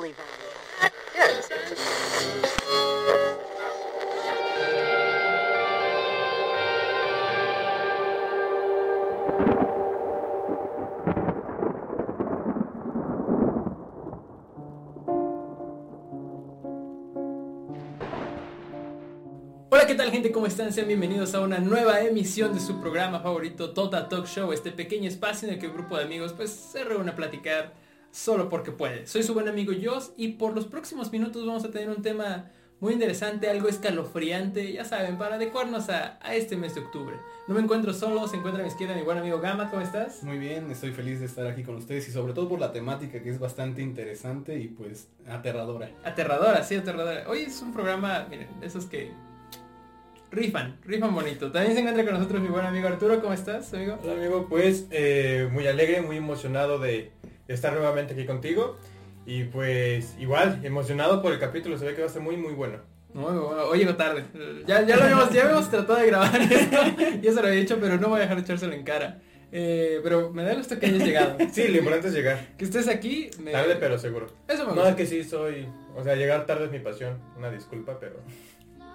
believe that. Yes. ¿qué tal gente? ¿Cómo están? Sean bienvenidos a una nueva emisión de su programa favorito Total Talk Show, este pequeño espacio en el que un grupo de amigos pues se reúne a platicar solo porque puede. Soy su buen amigo Joss y por los próximos minutos vamos a tener un tema muy interesante, algo escalofriante, ya saben, para adecuarnos a, a este mes de octubre. No me encuentro solo, se encuentra a mi izquierda mi buen amigo Gama, ¿cómo estás? Muy bien, estoy feliz de estar aquí con ustedes y sobre todo por la temática que es bastante interesante y pues aterradora. Aterradora, sí, aterradora. Hoy es un programa, miren, de esos que rifan, rifan bonito. También se encuentra con nosotros mi buen amigo Arturo, ¿cómo estás, amigo? Hola amigo, pues eh, muy alegre, muy emocionado de estar nuevamente aquí contigo. Y pues igual, emocionado por el capítulo, se ve que va a ser muy muy bueno. Muy bueno, hoy llegó tarde. Ya, ya lo habíamos, ya habíamos tratado de grabar esto, ya se lo había dicho, pero no voy a dejar de echárselo en cara. Eh, pero me da gusto que hayas llegado. Sí, lo importante es llegar. Que estés aquí. Me... Tarde pero seguro. Eso me No, gusta. es que sí soy, o sea, llegar tarde es mi pasión. Una disculpa, pero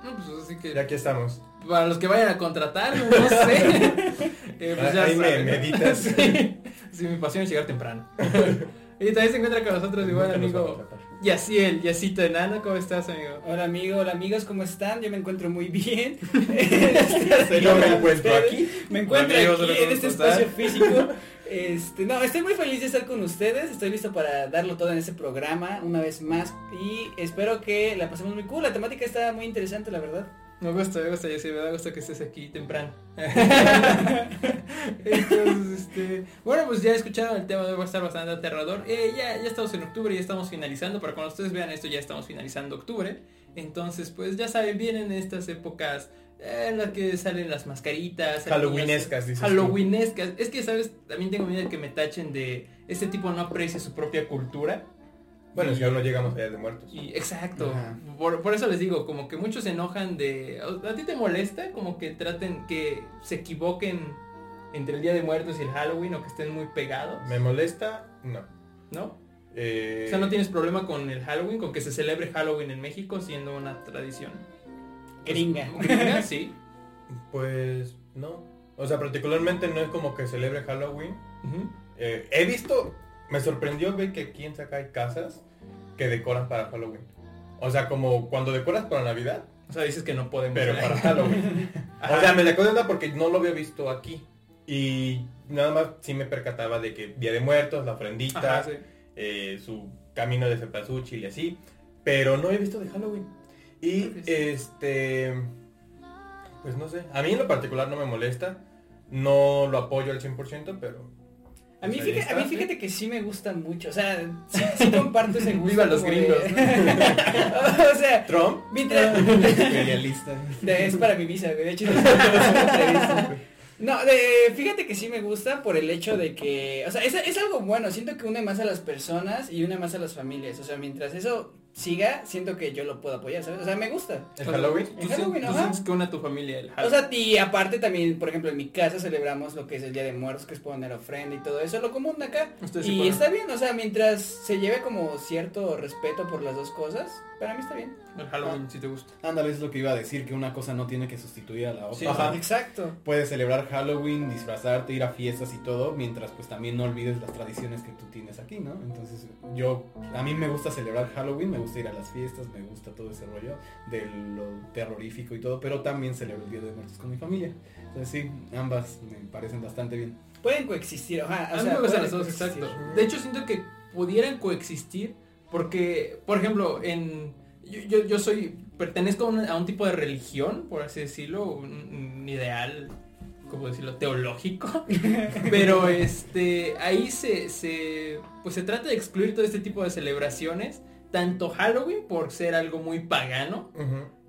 No, pues así que ya aquí estamos. para los que vayan a contratar, no sé. Eh, pues ya Ahí me meditas. Sí, sí, mi pasión es llegar temprano. y también se encuentra con nosotros a amigo. Yaciel, Yacito Enano, ¿cómo estás, amigo? Hola amigo, hola amigos, ¿cómo están? Yo me encuentro muy bien. Yo me encuentro aquí. Me encuentro Amigos, aquí en ¿cómo este espacio físico. Este, no, estoy muy feliz de estar con ustedes. Estoy listo para darlo todo en este programa una vez más y espero que la pasemos muy cool. La temática está muy interesante, la verdad. Me gusta, me gusta, Yaciel, me da gusto que estés aquí temprano. Entonces, este, bueno, pues ya escucharon el tema va a estar bastante aterrador. Eh, ya, ya estamos en octubre, ya estamos finalizando. Para cuando ustedes vean esto, ya estamos finalizando octubre. Entonces, pues ya saben, vienen estas épocas eh, en las que salen las mascaritas. Halloweenescas, dices. Halloweenescas. Es que, ¿sabes? También tengo miedo de que me tachen de este tipo no aprecia su propia cultura. Bueno, que aún no llegamos allá de muertos. y exacto. Por, por eso les digo, como que muchos se enojan de. ¿A ti te molesta? Como que traten que se equivoquen entre el Día de Muertos y el Halloween o que estén muy pegados. ¿Me molesta? No. ¿No? Eh, O sea, no tienes problema con el Halloween, con que se celebre Halloween en México siendo una tradición. Gringa. Gringa, sí. Pues no. O sea, particularmente no es como que celebre Halloween. Eh, he visto, me sorprendió ver que aquí en Saca hay casas que decoran para Halloween. O sea, como cuando decoras para Navidad, O sea, dices que no podemos. pero para Halloween. O sea, me sacó de onda porque no lo había visto aquí. Y nada más sí me percataba de que Día de Muertos, la ofrendita, Ajá, sí. eh, su camino de cempasúchil y así. Pero no he visto de Halloween. Y sí. este... Pues no sé. A mí en lo particular no me molesta. No lo apoyo al 100%, pero... A mí, fíjate, a mí está. fíjate que sí me gusta mucho. O sea, sí, sí comparto ese gusto. Viva los como de- gringos, o sea, Trump. mientras, Imperialista. Es para mi visa, güey. De hecho, no es. No, de- fíjate que sí me gusta por el hecho de que, o sea, es, es algo bueno. Siento que une más a las personas y une más a las familias. O sea, mientras eso siga, siento que yo lo puedo apoyar, ¿sabes? O sea, me gusta. ¿El Halloween? Sien- Halloween, tú sientes que una tu familia el O Halloween. sea, y aparte también, por ejemplo, en mi casa celebramos lo que es el Día de Muertos, que es poner ofrenda y todo eso, lo común de acá. Ustedes Y está bien, o sea, mientras se lleve como cierto respeto por las dos cosas, para mí está bien. el Halloween, si te gusta. Ándale, es lo que iba a decir, que una cosa no tiene que sustituir a la otra. Sí, Ajá. Exacto. Puedes celebrar Halloween, disfrazarte, ir a fiestas y todo, mientras pues también no olvides las tradiciones que tú tienes aquí, ¿no? Entonces yo, a mí me gusta celebrar Halloween, me gusta ir a las fiestas, me gusta todo ese rollo de lo terrorífico y todo, pero también celebro el Día de Muertos con mi familia. Entonces sí, ambas me parecen bastante bien. Pueden coexistir, ajá. o A mí sea, me gustan pueden las dos, coexistir. exacto. De hecho, siento que pudieran coexistir porque, por ejemplo, en yo, yo, yo soy, pertenezco a un, a un tipo de religión, por así decirlo, un, un ideal, ¿cómo decirlo?, teológico. Pero este, ahí se, se, pues se trata de excluir todo este tipo de celebraciones, tanto Halloween por ser algo muy pagano,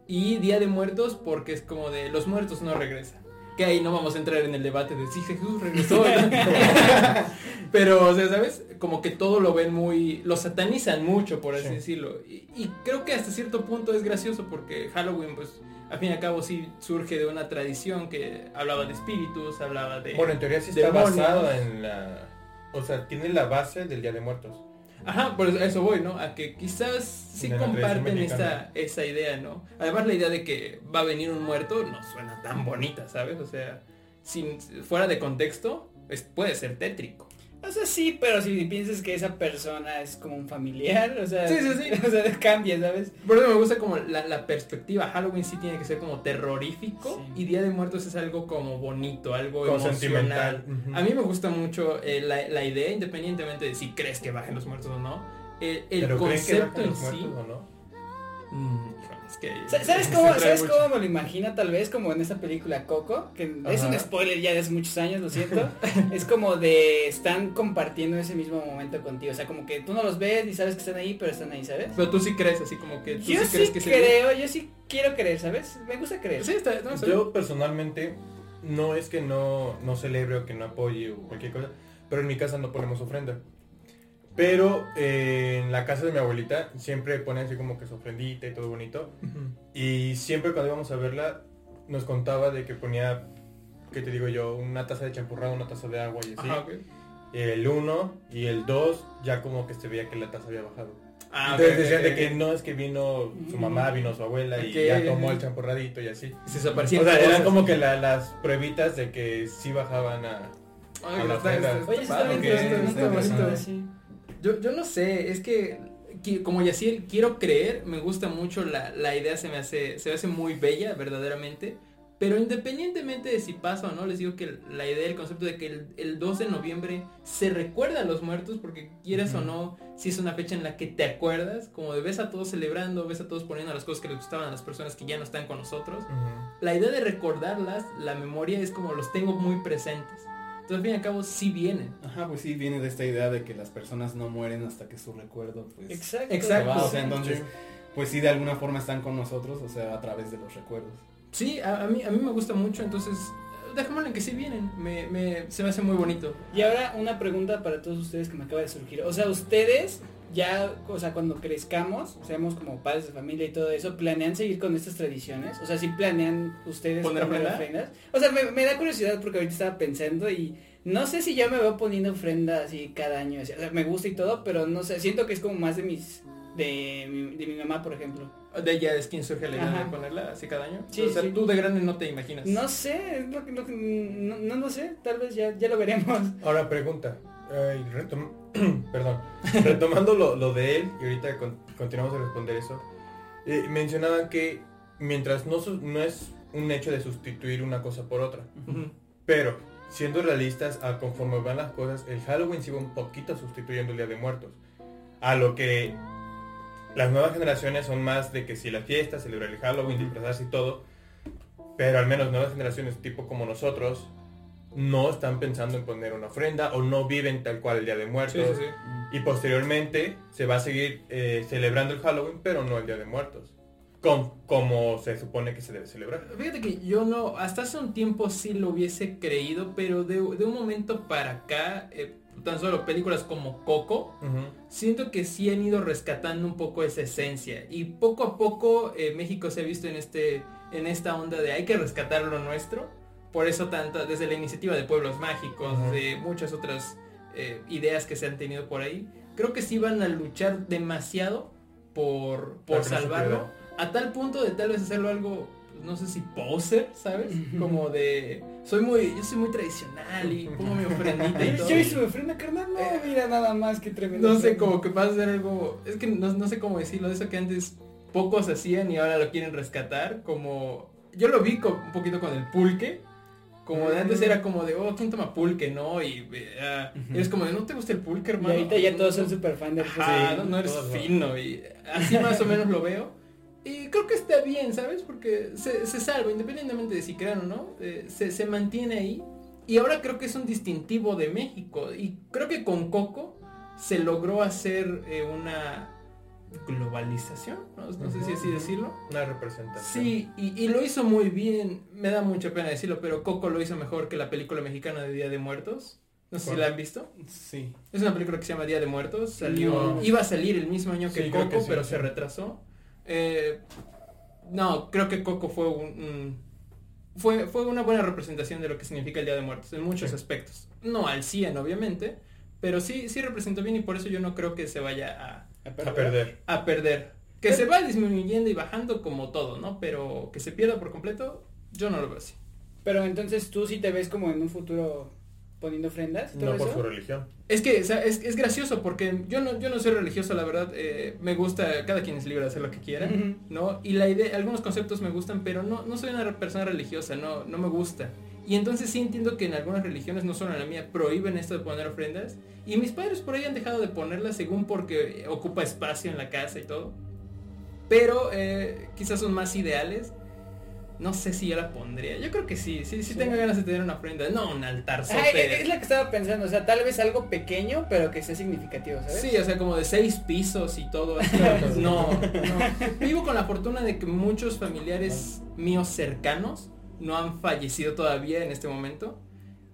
y Día de Muertos porque es como de los muertos no regresan. Que ahí no vamos a entrar en el debate de si Jesús regresó. Pero, o sea, ¿sabes? Como que todo lo ven muy... Lo satanizan mucho, por así Sí. decirlo. Y, y creo que hasta cierto punto es gracioso porque Halloween, pues, al fin y al cabo sí surge de una tradición que hablaba de espíritus, hablaba de... Bueno, en teoría sí está demonios. basado en la... O sea, tiene la base del Día de Muertos. Ajá, por eso, voy, ¿no? A que quizás sí comparten mexicana. esa idea, ¿no? Además la idea de que va a venir un muerto no suena tan bonita, ¿sabes? O sea, sin, fuera de contexto, es- puede ser tétrico. O sea, sí, pero si piensas que esa persona es como un familiar, o sea, Sí, sí, sí. o sea, cambia, ¿sabes? Por eso me gusta como la, la perspectiva. Halloween sí tiene que ser como terrorífico Sí. y Día de Muertos es algo como bonito, algo Como emocional. A mí me gusta mucho eh, la, la idea, independientemente de si crees que bajen los muertos o no. El, el ¿Pero creen que concepto en los sí. muertos o no? Es que ¿Sabes se cómo, ¿sabes cómo me lo imagino tal vez? Como en esta película Coco, que es un spoiler ya de hace muchos años, lo siento. es como de están compartiendo ese mismo momento contigo. O sea, como que tú no los ves ni sabes que están ahí, pero están ahí, ¿sabes? Pero tú sí crees, así como que tú Yo sí sí, crees que se creo, yo sí quiero creer, ¿sabes? Me gusta creer. Sí, está, no, está Yo personalmente no es que no, no celebre o que no apoye o cualquier cosa, pero en mi casa no ponemos ofrenda. Pero eh, en la casa de mi abuelita siempre ponen así como que su ofrendita y todo bonito. Y siempre cuando íbamos a verla nos contaba de que ponía, ¿qué te digo yo? Una taza de champurrado, una taza de agua y así. Ajá. El 1 y el 2 ya como que se veía que la taza había bajado. Ah, Entonces ok, decían de que no es que vino su mamá, vino su abuela y ya tomó el champurradito y así. Se O sea, eran como que la- las pruebitas de que sí bajaban a... Ay, a la Oye, está está está- Yo, yo no sé, es que como Yaciel quiero creer, me gusta mucho la, la idea, se me hace, se me hace muy bella, verdaderamente. Pero independientemente de si pasa o no, les digo que la idea, el concepto de que el, el 2 de noviembre se recuerda a los muertos, porque quieras o no, si es una fecha en la que te acuerdas, como de ves a todos celebrando, ves a todos poniendo las cosas que les gustaban a las personas que ya no están con nosotros. La idea de recordarlas, la memoria es como los tengo muy presentes. Entonces, al fin y al cabo, sí vienen. Ajá, pues sí, viene de esta idea de que las personas no mueren hasta que su recuerdo, pues... Exacto. Exacto. se va. O sea, entonces, pues sí, de alguna forma están con nosotros, o sea, a través de los recuerdos. Sí, a, a mí, a mí me gusta mucho, entonces dejémoslo en que sí vienen. Me, me- se me hace muy bonito. Y ahora una pregunta para todos ustedes que me acaba de surgir. O sea, ustedes ya, o sea, cuando crezcamos, seamos como padres de familia y todo eso, ¿planean seguir con estas tradiciones? O sea, ¿sí planean ustedes ¿Poner ofrenda? ofrendas? O sea, me, me da curiosidad porque ahorita estaba pensando y no sé si ya me veo poniendo ofrenda así cada año. O sea, me gusta y todo, pero no sé, siento que es como más de mis, de mi, de mi mamá, por ejemplo. De ella es quien surge la idea de ponerla así cada año. Sí, o sea, sí. tú de grande no te imaginas. No sé, es lo que, lo que- no, no lo sé, tal vez ya, ya lo veremos. Ahora pregunta. Ay, retom- Perdón. Retomando lo, lo de él, y ahorita con- continuamos a responder eso. eh, mencionaban que mientras no, no es un hecho de sustituir una cosa por otra, pero siendo realistas, a conforme van las cosas, el Halloween sigue un poquito sustituyendo el Día de Muertos. A lo que las nuevas generaciones son más de que si la fiesta, celebrar el Halloween, disfrazarse y todo, pero al menos nuevas generaciones tipo como nosotros no están pensando en poner una ofrenda o no viven tal cual el Día de Muertos. sí, sí. Y posteriormente se va a seguir eh, celebrando el Halloween, pero no el Día de Muertos. Con, como se supone que se debe celebrar. Fíjate que yo no, hasta hace un tiempo sí lo hubiese creído, pero de, de un momento para acá, eh, tan solo películas como Coco, siento que sí han ido rescatando un poco esa esencia y poco a poco eh, México se ha visto en este en esta onda de hay que rescatar lo nuestro por eso tanto desde la iniciativa de pueblos mágicos de muchas otras eh, ideas que se han tenido por ahí creo que sí van a luchar demasiado por por salvarlo a tal punto de tal vez hacerlo algo pues, no sé si poser sabes como de soy muy yo soy muy tradicional y pongo mi ofrendita y todo. Yo hice mi ofrenda carnal, no, mira nada más que tremendo. no sé, como que va a ser algo, es que no, no sé cómo decirlo, de eso que antes pocos hacían y ahora lo quieren rescatar, como, yo lo vi un poquito con el pulque, como de antes era como de, oh, ¿quién toma pulque, no? Y Ujú. es como de, ¿no te gusta el pulque, Y hermano? ahorita ya todos son super fan del Ah, Sí, no, no eres fino y así más o menos lo veo. Y creo que está bien, ¿sabes? Porque se, se salva, independientemente de si crean o no, eh, se, se mantiene ahí. Y ahora creo que es un distintivo de México. Y creo que con Coco se logró hacer eh, una globalización, no, no sé si así decirlo. Una representación. Sí, y, y lo hizo muy bien, me da mucha pena decirlo, pero Coco lo hizo mejor que la película mexicana de Día de Muertos. No sé si la han visto. Sí. Es una película que se llama Día de Muertos. Salió, No. iba a salir el mismo año que Sí, Coco, que sí, pero sí. se retrasó. Eh, no, creo que Coco fue un, fue, fue una buena representación de lo que significa el Día de Muertos en muchos aspectos. No al 100, obviamente, Pero sí, sí representó bien y por eso yo no creo que se vaya A perder. a, a perder. Que se va disminuyendo y bajando como todo, ¿no? Pero que se pierda por completo, yo no lo veo así. Pero entonces tú sí te ves como en un futuro poniendo ofrendas. todo No por eso? su religión. Es que o sea, es, es gracioso porque yo no, yo no soy religioso, la verdad. eh, me gusta, cada quien es libre de hacer lo que quiera. ¿no? Y la idea, algunos conceptos me gustan, pero no, no soy una persona religiosa, no, no me gusta. Y entonces sí entiendo que en algunas religiones, no solo en la mía, prohíben esto de poner ofrendas. Y mis padres por ahí han dejado de ponerlas según porque ocupa espacio en la casa y todo. Pero eh, quizás son más ideales. No sé si yo la pondría. Yo creo que sí, sí, sí, Sí. tengo ganas de tener una ofrenda. No, un altar Ay, es es lo que estaba pensando, o sea, tal vez algo pequeño, pero que sea significativo, ¿sabes? Sí, o sea, como de seis pisos y todo. así. No, no. Vivo con la fortuna de que muchos familiares míos cercanos no han fallecido todavía en este momento.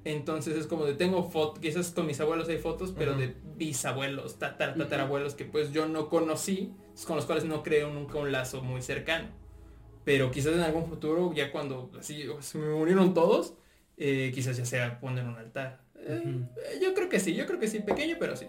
Entonces es como de tengo fotos, quizás con mis abuelos hay fotos, pero de bisabuelos, tatar, tatarabuelos que pues yo no conocí, con los cuales no creo nunca un lazo muy cercano. Pero quizás en algún futuro, ya cuando así se me murieron todos, eh, quizás ya sea poner un altar. Eh, eh, yo creo que sí, yo creo que sí, pequeño, pero sí.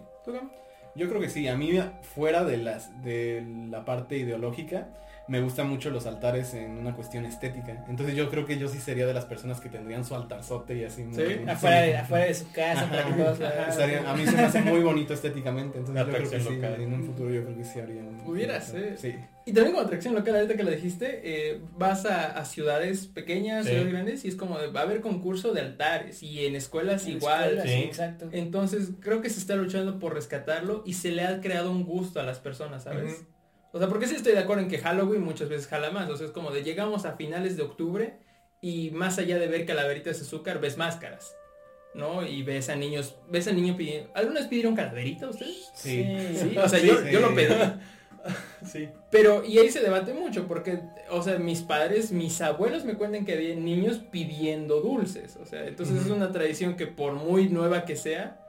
Yo creo que sí, a mí fuera de las de la parte ideológica, me gustan mucho los altares en una cuestión estética. Entonces yo creo que yo sí sería de las personas que tendrían su altarzote y así. muy- Sí, Afuera, de, afuera de su casa, para que todos a mí se me hace muy bonito estéticamente, entonces yo creo que atracción sí, local. en un futuro yo creo que sí haría un- Pudiera ser. Sí. Y también como atracción local, ahorita que lo dijiste, eh, vas a, a ciudades pequeñas, Sí. ciudades grandes, y es como, de- va a haber concurso de altares, y en escuelas En igual. escuelas, sí. exacto. Entonces creo que se está luchando por rescatarlo y se le ha creado un gusto a las personas, ¿sabes? O sea, porque sí estoy de acuerdo en que Halloween muchas veces jala más. O sea, es como de llegamos a finales de octubre y más allá de ver calaveritas de azúcar, ves máscaras. ¿No? Y ves a niños, ves a niños pidiendo. ¿Alguna vez pidieron calaverita ustedes? Sí. Sí, o sea, yo, Sí. yo lo pedí. Sí. Pero, y ahí se debate mucho, porque, o sea, mis padres, mis abuelos me cuentan que había niños pidiendo dulces. O sea, entonces es una tradición que por muy nueva que sea,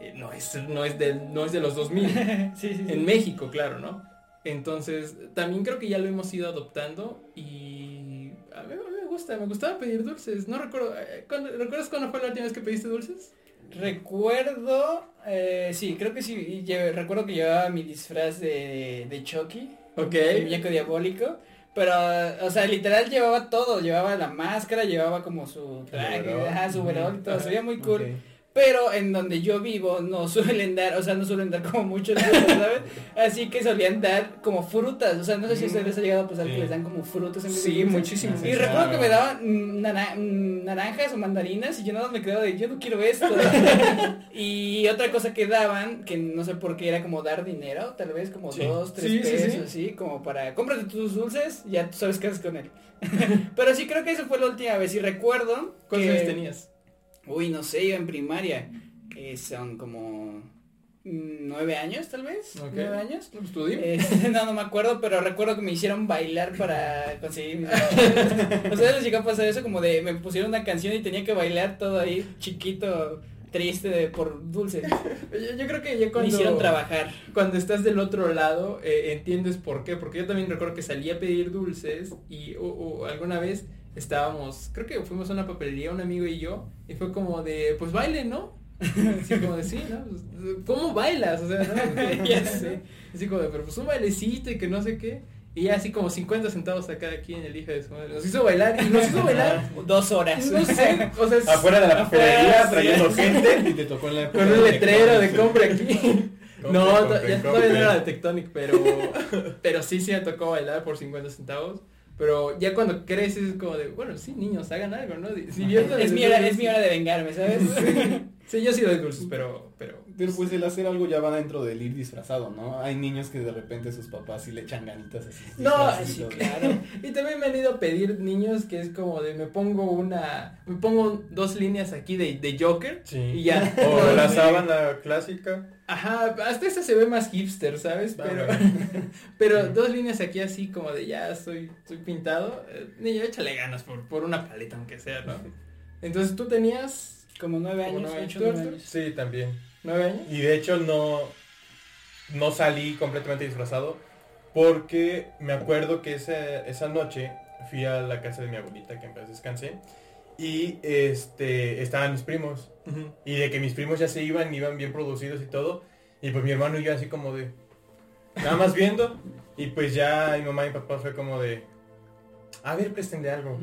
eh, no, es, no, es de, no es de los 2000. sí, sí, sí. en México, claro, ¿no? Entonces, también creo que ya lo hemos ido adoptando y a mí, a mí me gusta, me gustaba pedir dulces. No recuerdo, eh, ¿cuándo- ¿recuerdas cuándo fue la última vez que pediste dulces? Recuerdo, eh, sí, creo que sí, recuerdo que llevaba mi disfraz de, de Chucky, Ok. el muñeco diabólico, pero, o sea, literal llevaba todo, llevaba la máscara, llevaba como su traje, ajá, su y todo, se veía muy cool. Pero en donde yo vivo no suelen dar, o sea, no suelen dar como muchos dulces, ¿sabes? Así que solían dar como frutas, o sea, no sé si a ustedes les ha llegado a pasar Sí. que les dan como frutas en vez Sí, muchísimo. Y recuerdo claro. que me daban naranjas o mandarinas y yo nada más me quedaba de yo no quiero esto. y otra cosa que daban, que no sé por qué era como dar dinero, tal vez como Sí. dos, tres Sí, sí, sí. pesos, así, como para cómprate tus dulces, ya tú sabes qué haces con él. Pero sí creo que eso fue la última vez y recuerdo ¿Cuántos que- años tenías? Uy, no sé, iba en primaria, que son como mm, nueve años tal vez, Ok. nueve años. Eh, no, no me acuerdo, pero recuerdo que me hicieron bailar para conseguir mis ¿A ustedes les llegó a pasar eso? Como de me pusieron una canción y tenía que bailar todo ahí chiquito, triste de, por dulce. Yo, yo creo que ya Me cuando, hicieron trabajar. cuando estás del otro lado eh, entiendes por qué. Porque yo también recuerdo que salí a pedir dulces y o- o alguna vez estábamos, creo que fuimos a una papelería, un amigo y yo, y fue como de, pues baile, ¿no? Así como de, sí, ¿no? Pues, ¿Cómo bailas? O sea, ¿no? Ya sé. Así como de, pero pues un bailecito y que no sé qué. Y ya así como 50 centavos a cada quien, el hijo de su madre. Nos hizo bailar y nos hizo bailar. Dos horas. No sé, o sea, es- Afuera de la papelería sí. trayendo gente. Y te tocó en la Con un letrero de compra aquí. Compre, no, compre, ya compre. todavía no era de Tectonic, pero, pero sí, sí me tocó bailar por 50 centavos. Pero ya cuando creces es como de, bueno, sí, niños, hagan algo, ¿no? Es mi, hora, es mi hora de vengarme, ¿sabes? Sí, yo sí doy dulces, pero, pero... Pero pues el hacer algo ya va dentro del ir disfrazado, ¿no? Hay niños que de repente sus papás sí le echan ganitas así. No, sí, claro. Y también me han ido a pedir niños que es como de, me pongo una, me pongo dos líneas aquí de, de Joker Sí. y ya. O la sábana clásica. Ajá, hasta esta se ve más hipster, ¿sabes? Pero, pero dos líneas aquí así como de ya estoy, estoy pintado. Eh, niño, échale ganas por, por una paleta aunque sea, ¿no? Entonces tú tenías Como nueve Como años, nueve ocho, nueve ¿Tú, años. Sí, también. nueve años. Y de hecho no, no salí completamente disfrazado porque me acuerdo que esa, esa noche fui a la casa de mi abuelita, que en paz descanse, Y este estaban mis primos. Y de que mis primos ya se iban, iban bien producidos y todo. Y pues mi hermano y yo así como de... Nada más viendo. Y pues ya mi mamá y mi papá fue como de... A ver, préstenle algo.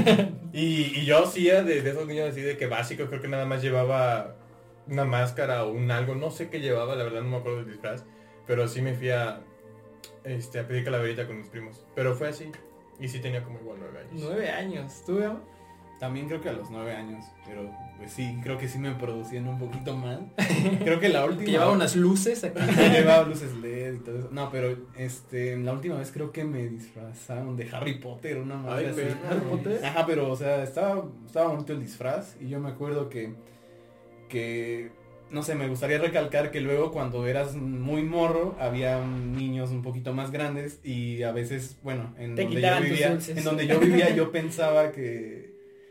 y, y yo era de, de esos niños así de que básico, creo que nada más llevaba una máscara o un algo, no sé qué llevaba, la verdad no me acuerdo del disfraz. Pero sí me fui a, este, a pedir calaverita con mis primos. Pero fue así. Y sí tenía como igual nueve años. Nueve años. ¿Tú, Emma? También creo que a los nueve años, pero pues sí, creo que sí me producían un poquito más. Creo que la última... Que llevaba unas luces aquí. llevaba luces LED y todo eso. No, pero este, la última vez creo que me disfrazaron de Harry Potter, una madre Ay, así. pero- Harry Potter. Ajá, pero o sea, estaba, estaba bonito el disfraz y yo me acuerdo que, que, no sé, me gustaría recalcar que luego cuando eras muy morro había niños un poquito más grandes y a veces, bueno, en Te donde yo vivía, en donde yo vivía yo pensaba que,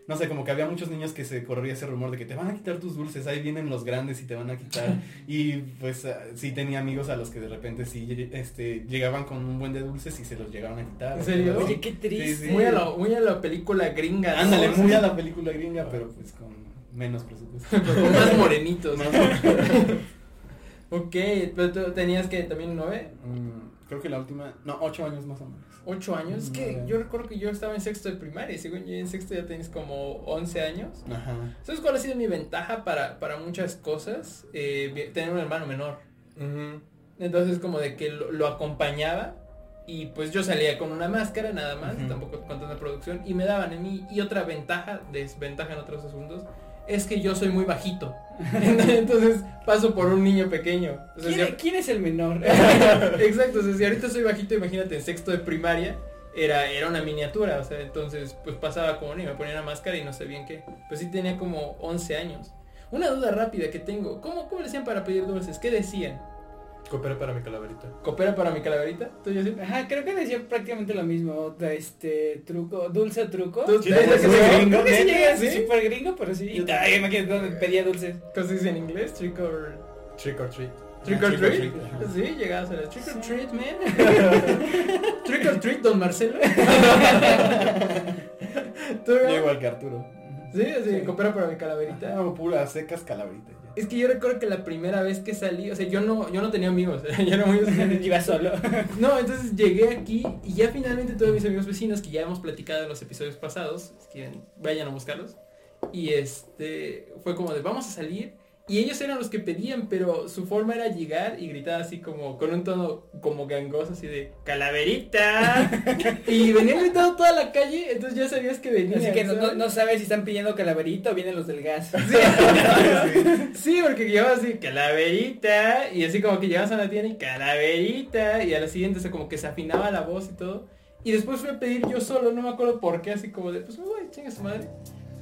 no sé, como que había muchos niños que se corría ese rumor de que te van a quitar tus dulces, ahí vienen los grandes y te van a quitar. y pues ah, sí tenía amigos a los que de repente sí este, llegaban con un buen de dulces y se los llegaban a quitar. ¿En serio? Oye, qué triste. Sí, sí. Muy, a la, muy a la película gringa. ¿no? Ándale, muy a la película gringa, pero pues con menos presupuesto. Con más morenitos. ok, pero tú tenías que también nueve, Mm, creo que la última, no, ocho años más o menos. Ocho años. Es que yo recuerdo que yo estaba en sexto de primaria. y Según yo en sexto ya tenías como 11 años. Ajá. ¿Sabes cuál ha sido mi ventaja para, para muchas cosas? Eh, tener un hermano menor. Entonces como de que lo, lo acompañaba y pues yo salía con una máscara nada más, Ujú. tampoco con tanta producción y me daban en mí. Y otra ventaja, desventaja en otros asuntos, es que yo soy muy bajito. Entonces paso por un niño pequeño. O sea, ¿Quién, si- quién es el menor? Exacto, o sea, si ahorita soy bajito, imagínate en sexto de primaria. Era, era una miniatura, o sea, entonces pues pasaba como ni me ponía una máscara y no sé bien qué. Pues sí tenía como 11 años. Una duda rápida que tengo, ¿cómo, cómo le decían para pedir dulces? ¿Qué decían? Coopera para mi calaverita. ¿Coopera para mi calaverita? ¿Tú? Ajá, creo que decía prácticamente lo mismo. Este truco, dulce o truco. Tú- Sí, ¿Ves ¿no? Sí, se- gringo. Creo que sí gringo, pero sí. Y ay, imagínate dónde pedía dulces. ¿Cómo se dice en inglés? Trick or... Trick or treat. Trick or treat. Sí, llegabas a la trick or treat, man. trick or treat, don Marcelo. ¿Tú, Yo Gabo? igual que Arturo. Sí, Sí. coopera para mi calaverita. Ah, puras secas calaveritas. Es que yo recuerdo que la primera vez que salí, o sea, yo no, yo no tenía amigos, yo era muy Iba solo. No, entonces llegué aquí y ya finalmente tuve mis amigos vecinos que ya hemos platicado en los episodios pasados, si quieren, vayan a buscarlos. Y este fue como de vamos a salir y ellos eran los que pedían, pero su forma era llegar y gritar así como con un tono como gangoso así de calaverita. y venían gritando toda la calle, entonces ya sabías que venían. Así que no, no, ¿sabes? no sabes si están pidiendo calaverita o vienen los del gas. Sí, porque llegaba así, calaverita, y así como que llegabas a la tienda y calaverita, y a la siguiente, o sea, como que se afinaba la voz y todo. Y después fui a pedir yo solo, no me acuerdo por qué, así como de, pues me voy, chinga su madre.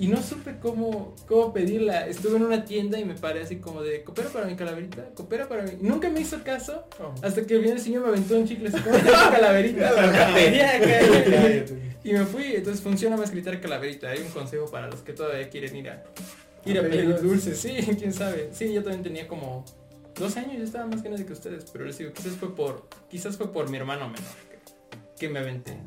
Y no supe cómo, cómo pedirla. Estuve en una tienda y me paré así como de, coopera para mi calaverita, coopera para mi... Nunca me hizo caso, Oh. hasta que viene el señor me aventó un chicle así como, "Toma calaverita. Y me fui, entonces funciona más gritar calaverita. Hay un consejo para los que todavía quieren ir a, ir a pedir pedir dulces. Sí, quién sabe. Sí, yo también tenía como dos años, yo estaba más grande que ustedes, pero les digo, quizás fue por, quizás fue por mi hermano menor que, que me aventé.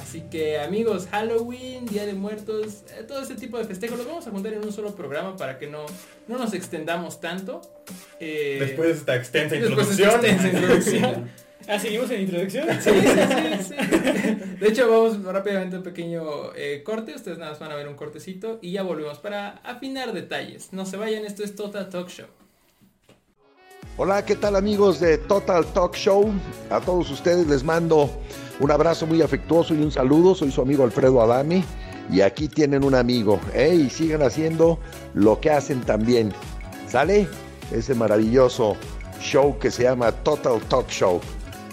Así que amigos, Halloween, Día de Muertos, eh, todo ese tipo de festejos los vamos a juntar en un solo programa para que no, no nos extendamos tanto. Eh, Después de esta extensa introducción. esta extensa introducción. Ah, seguimos en introducción. Sí, sí, sí, sí. De hecho, vamos rápidamente a un pequeño eh, corte. Ustedes nada más van a ver un cortecito y ya volvemos para afinar detalles. No se vayan, esto es Total Talk Show. Hola, ¿qué tal amigos de Total Talk Show? A todos ustedes les mando un abrazo muy afectuoso y un saludo. Soy su amigo Alfredo Adami y aquí tienen un amigo. ¿eh? Y sigan haciendo lo que hacen también. ¿Sale? Ese maravilloso show que se llama Total Talk Show.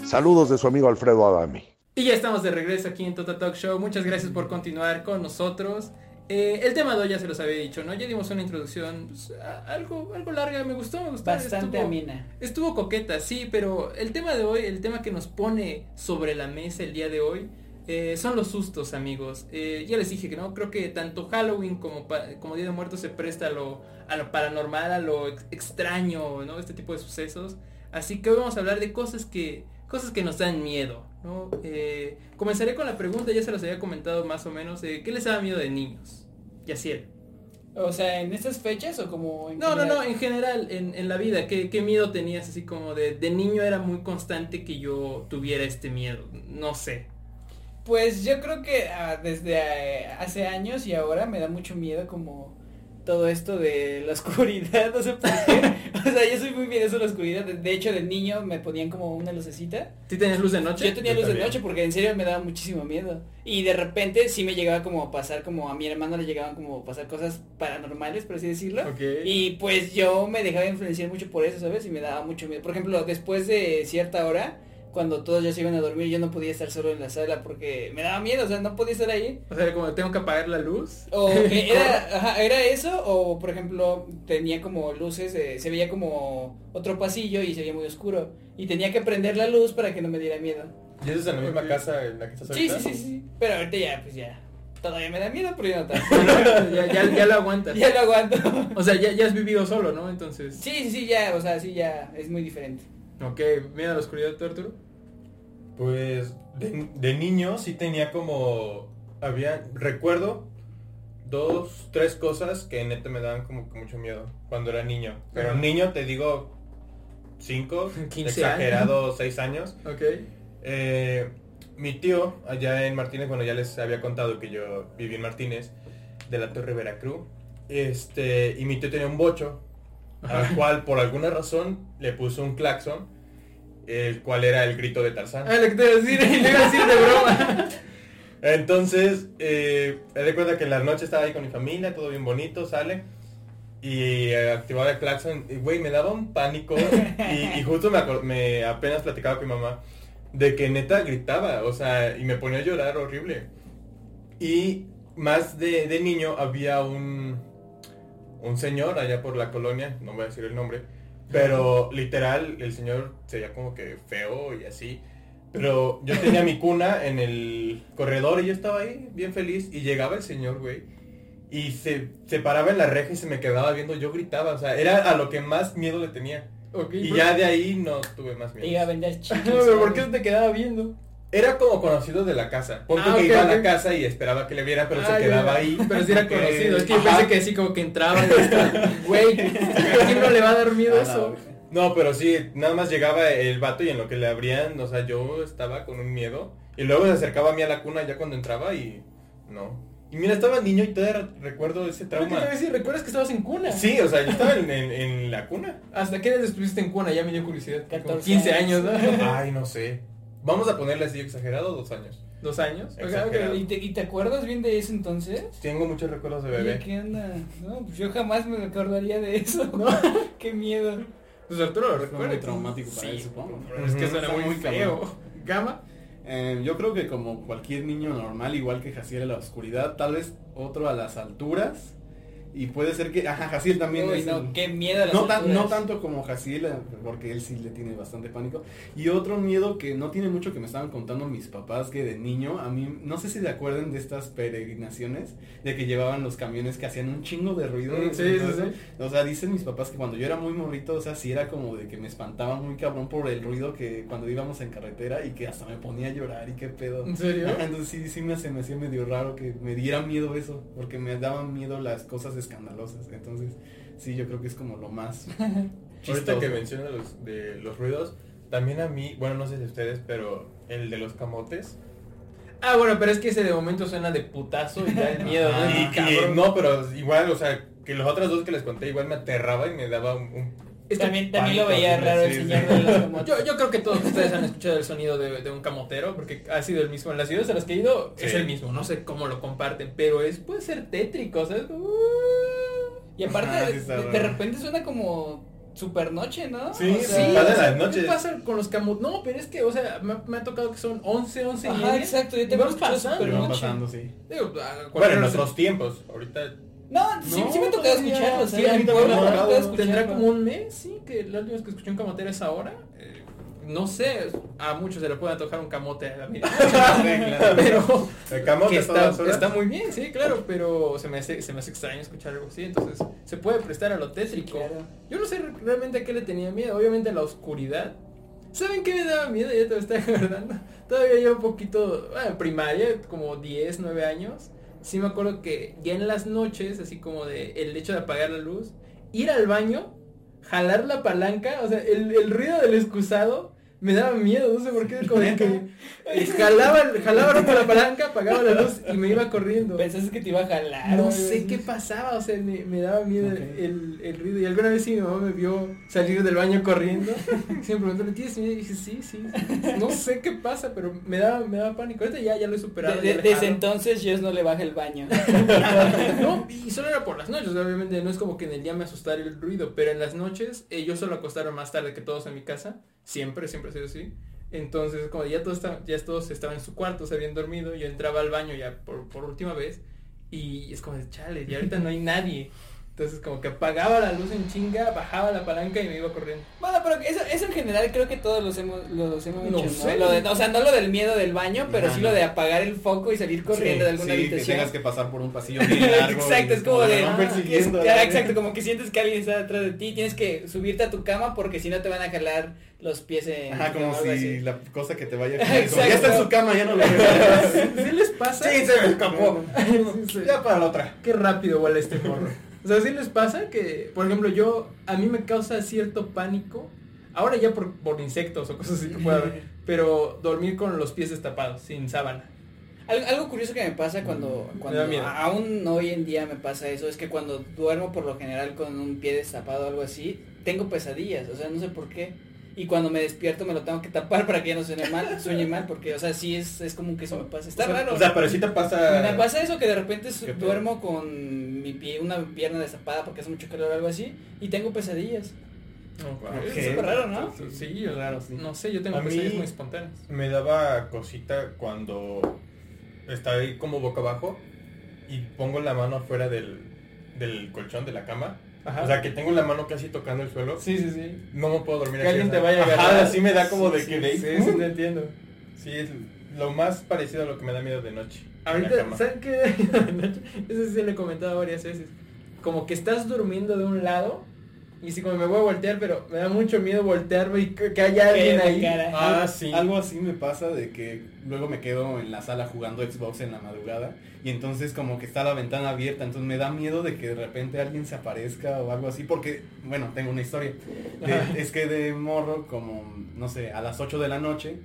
Saludos de su amigo Alfredo Adami. Y ya estamos de regreso aquí en Total Talk Show. Muchas gracias por continuar con nosotros. Eh, el tema de hoy ya se los había dicho, ¿no? Ya dimos una introducción pues, a- algo, algo larga, me gustó, me gustó. Bastante estuvo- amena. Estuvo coqueta, sí, pero el tema de hoy, el tema que nos pone sobre la mesa el día de hoy, eh, son los sustos, amigos. Eh, ya les dije que no, creo que tanto Halloween como, como Día de Muertos se presta a lo, a lo paranormal, a lo ex- extraño, ¿no? Este tipo de sucesos. Así que hoy vamos a hablar de cosas que, cosas que nos dan miedo, ¿no? Eh, comenzaré con la pregunta, ya se los había comentado más o menos, eh, ¿qué les daba miedo de niños? y así era. O sea, ¿en estas fechas o como en No, no, no, en general, en, en la vida, ¿qué, qué miedo tenías así como de, de niño era muy constante que yo tuviera este miedo? No sé. Pues yo creo que ah, desde eh, hace años y ahora me da mucho miedo como todo esto de la oscuridad, no sé por qué. o sea, yo soy muy miedoso a la oscuridad. De- De hecho, de niño me ponían como una lucecita. ¿Tú tenías luz de noche? Yo tenía Yo luz de noche porque en serio me daba muchísimo miedo. Y de repente sí me llegaba como a pasar, como a mi hermano le llegaban como a pasar cosas paranormales, por así decirlo. Y pues yo me dejaba influenciar mucho por eso, ¿sabes? Y me daba mucho miedo. Por ejemplo, después de cierta hora, cuando todos ya se iban a dormir, yo no podía estar solo en la sala porque me daba miedo, o sea, no podía estar ahí. O sea, como tengo que apagar la luz. O que era, ajá, era eso, o por ejemplo, tenía como luces, eh, se veía como otro pasillo y se veía muy oscuro. Y tenía que prender la luz para que no me diera miedo. ¿Y eso es en la misma casa en la que estás Sí, ahorita? sí, sí, sí. Pero ahorita ya, pues ya. Todavía me da miedo, pero ya no tanto. ya, ya, ya lo aguantas. ya lo aguanto. O sea, ya, ya has vivido solo, ¿no? Entonces. Sí, sí, sí, ya, o sea, sí, ya, es muy diferente. Ok, miedo a la oscuridad, ¿tú, Arturo? Pues de, de niño sí tenía como... Había... Recuerdo dos, tres cosas que neta me daban como que mucho miedo cuando era niño. Pero Ajá. niño te digo cinco, 15 exagerado seis años. Ok. Eh, mi tío, allá en Martínez, bueno, ya les había contado que yo viví en Martínez, de la Torre Veracruz. Este, y mi tío tenía un bocho, al cual por alguna razón le puso un claxon, el cual era el grito de Tarzán. Ah, lo que te iba a decir, le iba a decir de broma. Entonces, eh, me di cuenta que en la noche estaba ahí con mi familia, todo bien bonito, sale. Y eh, activaba el claxon, y güey, me daba un pánico. y, y justo me, me apenas platicaba con mi mamá de que neta gritaba, o sea, y me ponía a llorar horrible. Y más de, de niño había un, un señor allá por la colonia, no voy a decir el nombre, pero literal el señor se veía como que feo y así. Pero yo tenía mi cuna en el corredor y yo estaba ahí bien feliz y llegaba el señor, güey. Y se, se paraba en la reja y se me quedaba viendo, yo gritaba, o sea, era a lo que más miedo le tenía. Y ¿por- ya de ahí no tuve más miedo. Iba a vender ¿por qué se te quedaba viendo? Era como conocido de la casa. Ponte Ah, iba a la casa y esperaba que le viera, pero Ah, se quedaba ahí. Pero si era Porque- conocido. Es que yo pensé que así como que entraba y estaba, güey, ¿a quién no le va a dar miedo eso? No, pero sí, nada más llegaba el vato y en lo que le abrían, o sea, yo estaba con un miedo. Y luego se acercaba a mí a la cuna ya cuando entraba y no. Y mira, estaba niño y todavía recuerdo ese Pero ¿qué trauma. decir? ¿Recuerdas que estabas en cuna? Sí, o sea, yo estaba en, en- en la cuna. ¿Hasta qué edad estuviste en cuna? Ya me dio curiosidad. Como 14 15 años, ¿no? Ay, no sé. Vamos a ponerle así exagerado dos años. ¿Dos años? Ok, ok. Exagerado. ¿Y te, ¿Y te acuerdas bien de eso entonces? Tengo muchos recuerdos de bebé. ¿qué onda? No, pues yo jamás me acordaría de eso. Qué miedo. Pues Arturo lo recuerda. muy traumático para Sí, él, supongo. Es que suena muy muy feo. ¿Gama? Eh, yo creo que como cualquier niño normal, igual que Jaciel a la oscuridad, tal vez otro a las alturas. Y puede ser que, ajá, Jaciel también Uy, es no, qué miedo a las no, tan- no tanto como Jaciel, eh, porque él sí le tiene bastante pánico. Y otro miedo que no tiene mucho que me estaban contando mis papás, que de niño, a mí, no sé si se acuerdan de estas peregrinaciones, de que llevaban los camiones que hacían un chingo de ruido. Sí, sí. O sea, dicen mis papás que cuando yo era muy morrito, o sea, sí era como de que me espantaba muy cabrón por el ruido que cuando íbamos en carretera y que hasta me ponía a llorar y qué pedo. ¿En serio? Entonces sí, sí me, se me hacía medio raro que me diera miedo eso, porque me daban miedo las cosas escandalosas. Entonces, sí, yo creo que es como lo más Ahorita que mencionas los, de los ruidos, también a mí, bueno, no sé si ustedes, pero el de los camotes. Ah, bueno, pero es que ese de momento suena de putazo y ya el miedo, ¿no? Y, Y, y cabrón. no, pero igual, o sea, que los otros dos que les conté igual me aterraba y me daba un... También, también lo veía raro el señor de los camotes. Yo, yo creo que todos ustedes han escuchado el sonido de, de un camotero, porque ha sido el mismo. En las ciudades a las que he ido es el mismo, no sé cómo lo comparten, pero es puede ser tétrico, ¿sabes? Uh. Y aparte, de, repente suena como super noche, ¿no? Sí, O sea, sí, pasa las noches. ¿Qué pasa con los camoteros? No, pero es que, o sea, me, me ha tocado que son 11, 11 y Ajá, exacto, yo Y te van pasando. Super noche. pasando, sí. Digo, Bueno, en otros tiempos, ahorita... No, sí, No, sí me ha tocado escucharlo. Sí, a mí también me ha tocado. Tendrá como un mes, sí, que la última vez que escuché un camotero es ahora. Eh, no sé, a muchos se le puede antojar un camote a la mira. pero El camote está, está muy bien, sí, claro, pero se me, hace, se me hace extraño escuchar algo así, entonces se puede prestar a lo tétrico. claro. Yo no sé re- realmente a qué le tenía miedo, obviamente a la oscuridad. ¿Saben qué me daba miedo? Ya te lo estoy acordando. Todavía yo un poquito, bueno, primaria, como 10, 9 años. Sí me acuerdo que ya en las noches, así como de el hecho de apagar la luz, ir al baño, jalar la palanca, o sea, el, el ruido del excusado me daba miedo, no sé por qué, como que eh, jalaba, jalaba por la palanca, apagaba la luz y me iba corriendo. Pensaste que te iba a jalar. No sé qué pasaba, o sea, me, me daba miedo el, el ruido. Y alguna vez sí mi mamá me vio salir del baño corriendo. Y me preguntó, ¿le tienes miedo? Y dije, sí, sí, sí. No sé qué pasa, pero me daba, me daba pánico. Ahorita ya, ya lo he superado. De- desde entonces Jess no le baja el baño. No, y solo era por las noches, obviamente no es como que en el día me asustara el ruido, pero en las noches eh, yo suelo acostarme más tarde que todos en mi casa, siempre, siempre ha sido así. Entonces, como ya todos, estaban- ya todos estaban en su cuarto, se habían dormido, yo entraba al baño ya por, por última vez y es como chale, y ahorita no hay nadie. Entonces, como que apagaba la luz en chinga, bajaba la palanca y me iba corriendo. Bueno, pero eso, eso en general creo que todos los hemos, los hemos No hecho, ¿no? sé. Lo de- o sea, no lo del miedo del baño, pero Ajá, sí lo de apagar el foco y salir corriendo de alguna sí, que habitación. tengas que pasar por un pasillo bien largo. Exacto, y es como de. ah, persiguiendo. es- ah, exacto, como que sientes que alguien está detrás de ti. Tienes que subirte a tu cama porque si no te van a jalar los pies en. Ajá, como si así. la cosa que te vaya a. Ya está en su cama, ya no lo veo. ¿Sí les pasa? Sí, se me escapó. Sí, sí. Ya para la otra. Qué rápido vuela este morro. O sea, ¿sí les pasa que, por ejemplo, yo, a mí me causa cierto pánico, ahora ya por, por insectos o cosas así que pueda haber, pero dormir con los pies destapados, sin sábana. Algo, algo curioso que me pasa cuando, cuando miedo. aún hoy en día me pasa eso, es que cuando duermo por lo general con un pie destapado o algo así, tengo pesadillas, o sea, no sé por qué. Y cuando me despierto me lo tengo que tapar para que ya no suene mal, sueñe mal, porque, o sea, sí es, es como que eso me pasa. Está O sea, raro. O sea, pero sí te pasa. me pasa eso que de repente duermo con mi pie, una pierna destapada porque hace mucho calor o algo así, y tengo pesadillas. Ok. Es súper raro, ¿no? Sí, sí, raro, sí. No sé, yo tengo A mí- pesadillas muy espontáneas. Me daba cosita cuando estaba ahí como boca abajo y pongo la mano afuera del, del colchón de la cama. Ajá. O sea, que tengo la mano casi tocando el suelo. sí, sí, sí. No me puedo dormir Que así, alguien te vaya a agarrar. así me da como de Sí, que Sí, ahí, sí, te entiendo. Sí, es lo más parecido a lo que me da miedo de noche. Ahorita. ¿saben qué? Eso sí le he comentado varias veces. Como que estás durmiendo de un lado y sí como me voy a voltear, pero me da mucho miedo voltearme y que, haya alguien ahí. Ah, Algo- sí. Algo así me pasa de que luego me quedo en la sala jugando Xbox en la madrugada y entonces como que está la ventana abierta, entonces me da miedo de que de repente alguien se aparezca o algo así porque, bueno, tengo una historia. De- es que de morro, como, no sé, a las 8 de la noche,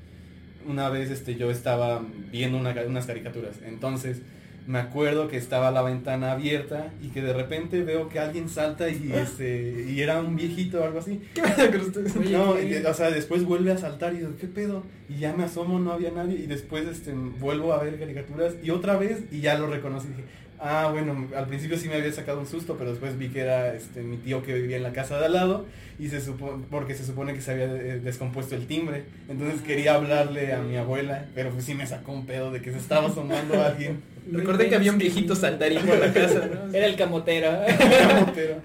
una vez este, yo estaba viendo una unas caricaturas, entonces me acuerdo que estaba la ventana abierta y que de repente veo que alguien salta y, este, y era un viejito o algo así. No, o sea, después vuelve a saltar y digo, ¿qué pedo? Y ya me asomo, no había nadie. Y después este, vuelvo a ver caricaturas y otra vez y ya lo reconocí. Dije, ah, bueno, al principio sí me había sacado un susto, pero después vi que era este, mi tío que vivía en la casa de al lado. Y se supone, porque se supone que se había eh, descompuesto el timbre. Entonces quería hablarle a mi abuela, pero pues sí me sacó un pedo de que se estaba asomando alguien. Recordé que había un viejito saltarín por la casa, ¿no? Era el camotero. Pero,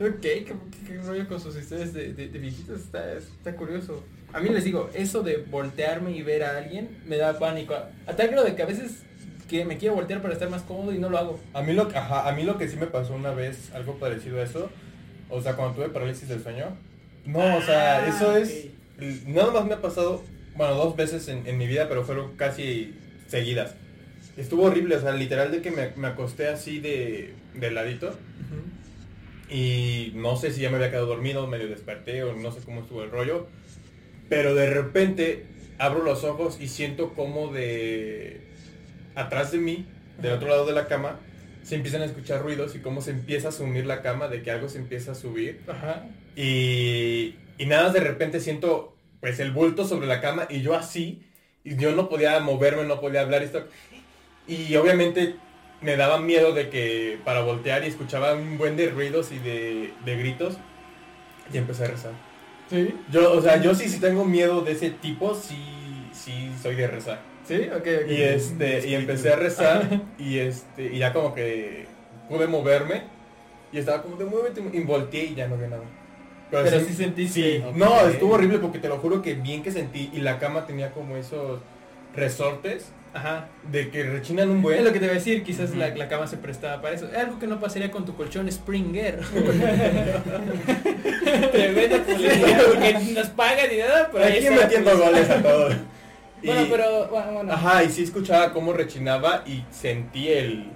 Ok, ¿qué, qué, qué rollo con sus historias de, de, de viejitos? Está, está curioso. A mí les digo, eso de voltearme y ver a alguien me da pánico. A tal grado de que a veces que me quiero voltear para estar más cómodo y no lo hago. A mí, lo, ajá, a mí lo que sí me pasó una vez, algo parecido a eso, o sea, cuando tuve parálisis del sueño. No, o sea, Ah, eso es... el- Nada más me ha pasado, bueno, dos veces en, en mi vida, pero fueron casi seguidas. Estuvo horrible, o sea, literal de que me, me acosté así de, de ladito. Y no sé si ya me había quedado dormido, medio desperté o no sé cómo estuvo el rollo, pero de repente abro los ojos y siento como de atrás de mí, del otro lado de la cama, se empiezan a escuchar ruidos y cómo se empieza a sumir la cama, de que algo se empieza a subir. Ajá. y, y nada, de repente siento pues el bulto sobre la cama y yo así, y yo no podía moverme, no podía hablar y esto. Y obviamente me daba miedo de que para voltear y escuchaba un buen de ruidos y de, de gritos y empecé a rezar. ¿Sí? Yo, o sea, yo sí, sí tengo miedo de ese tipo, sí, sí soy de rezar. ¿Sí? Ok, ok. Y este, y empecé a rezar y este, y ya como que pude moverme y estaba como de muévete y volteé y ya no había nada. Pero sí sentiste. Sí, Ok. no, estuvo horrible porque te lo juro que bien que sentí y la cama tenía como esos resortes Ajá. de que rechinan un Es buen. lo que te iba a decir, quizás la, la cama se prestaba para eso. Es algo que no pasaría con tu colchón Springer. Tremenda publicidad, porque nos pagan y nada, pero ahí Aquí metiendo publicidad. goles a todos. Bueno, pero, bueno, bueno. Ajá, y sí escuchaba cómo rechinaba y sentí el...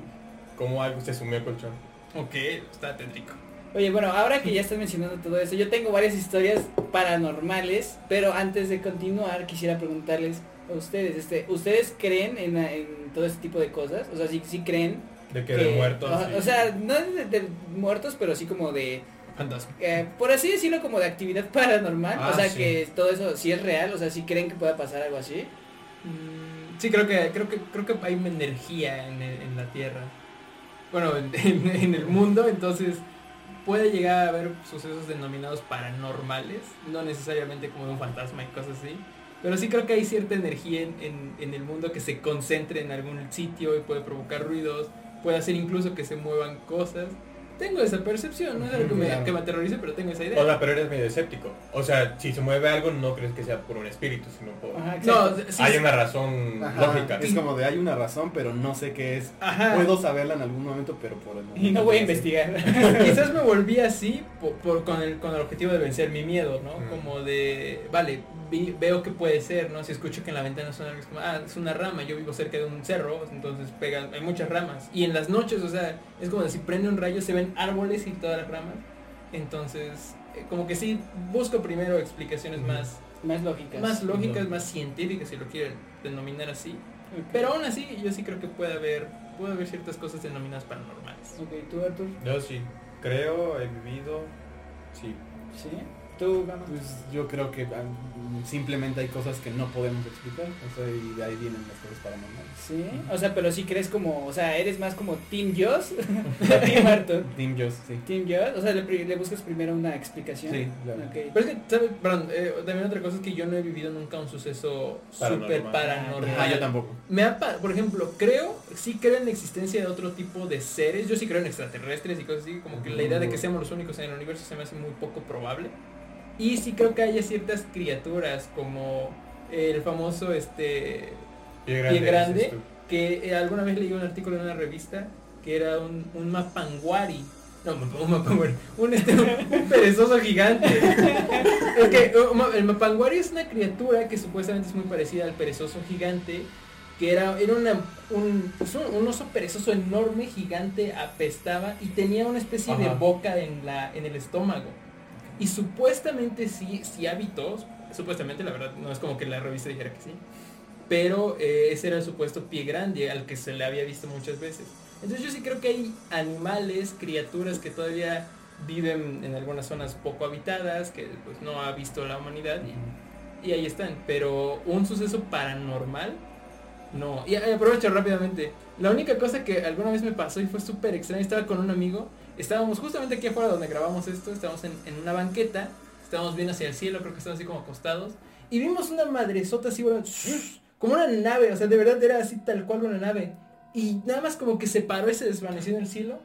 cómo algo se sumió al colchón. Ok, está tétrico. Oye, bueno, ahora que ya estás mencionando todo eso, yo tengo varias historias paranormales, pero antes de continuar quisiera preguntarles ustedes, este, ¿ustedes creen en, en todo este tipo de cosas? O sea, sí, sí creen De que que- de muertos. o, sí. o sea, no de, de muertos, pero sí como de, Fantasma. eh, por así decirlo, como de actividad paranormal. Ah, o sea, sí. que todo eso sí es real, o sea, sí creen que pueda pasar algo así. Mm, Sí, creo que, creo que, creo que hay una energía en, el- en la Tierra. Bueno, en, en- en el mundo, entonces puede llegar a haber sucesos denominados paranormales, no necesariamente como de un fantasma y cosas así. Pero sí creo que hay cierta energía en, en- en el mundo que se concentre en algún sitio y puede provocar ruidos, puede hacer incluso que se muevan cosas. Tengo esa percepción, no es algo que me, Claro. que me aterrorice, pero tengo esa idea. O sea, pero eres medio escéptico. O sea, si se mueve algo no crees que sea por un espíritu, sino por... Ajá, no, sí, Hay una razón Ajá, lógica. Es como de hay una razón, pero no sé qué es. Ajá. Puedo saberla en algún momento, pero por el momento. y no voy a investigar. Quizás me volví así por, por- con, el, con el objetivo de vencer mi miedo, ¿no? Mm. Como de, vale, vi- veo que puede ser, ¿no? Si escucho que en la ventana suena algo, es como, ah, es una rama, yo vivo cerca de un cerro, entonces pegan, hay muchas ramas. Y en las noches, o sea, es como si prende un rayo, se ven árboles y todas las ramas. Entonces, eh, como que sí, busco primero explicaciones más, Más lógicas. más lógicas, más científicas, si lo quieren denominar así. Pero aún así, yo sí creo que puede haber, puede haber ciertas cosas denominadas paranormales. Ok, tú Artur. Yo sí creo, he vivido, sí. Sí. Tú, Gama. Pues yo creo que ah, simplemente hay cosas que no podemos explicar. O sea, y de ahí vienen las cosas paranormales. Sí, o sea, pero si crees como, o sea, eres más como Team Joss o Team Arthur. Team Joss, sí. Team Joss, o sea, le, buscas primero una explicación. Sí, claro. Ok. Pero es que, ¿sabes? Perdón, eh, también otra cosa es que yo no he vivido nunca un suceso súper Paranormal. Ah, yo tampoco. Me ha pa- por ejemplo, creo, sí creo en la existencia de otro tipo de seres. Yo sí creo en extraterrestres y cosas así. Como que la idea de que seamos los únicos en el universo se me hace muy poco probable. Y sí creo que haya ciertas criaturas como el famoso este Pie Pie grande. que eh, alguna vez leí un artículo en una revista que era un, un mapanguari. No, un mapanguari. Un, este, un, un perezoso gigante. es que ma- el mapanguari es una criatura que supuestamente es muy parecida al perezoso gigante. Que era, era una, un, pues, un- un oso perezoso enorme, gigante, apestaba y tenía una especie de boca en, la, en el estómago. Y supuestamente sí, sí habitó, supuestamente, la verdad, no es como que la revista dijera que sí, pero eh, ese era el supuesto pie grande al que se le había visto muchas veces. Entonces yo sí creo que hay animales, criaturas que todavía viven en algunas zonas poco habitadas, que pues no ha visto la humanidad y, y ahí están. Pero un suceso paranormal, no. Y eh, aprovecho rápidamente. La única cosa que alguna vez me pasó y fue súper extraño, estaba con un amigo, estábamos justamente aquí afuera donde grabamos esto, estábamos en, en una banqueta, estábamos viendo hacia el cielo, creo que estábamos así como acostados, y vimos una madresota así, bueno, como una nave, o sea, de verdad era así tal cual una nave. Y nada más como que se paró y se desvaneció en el cielo.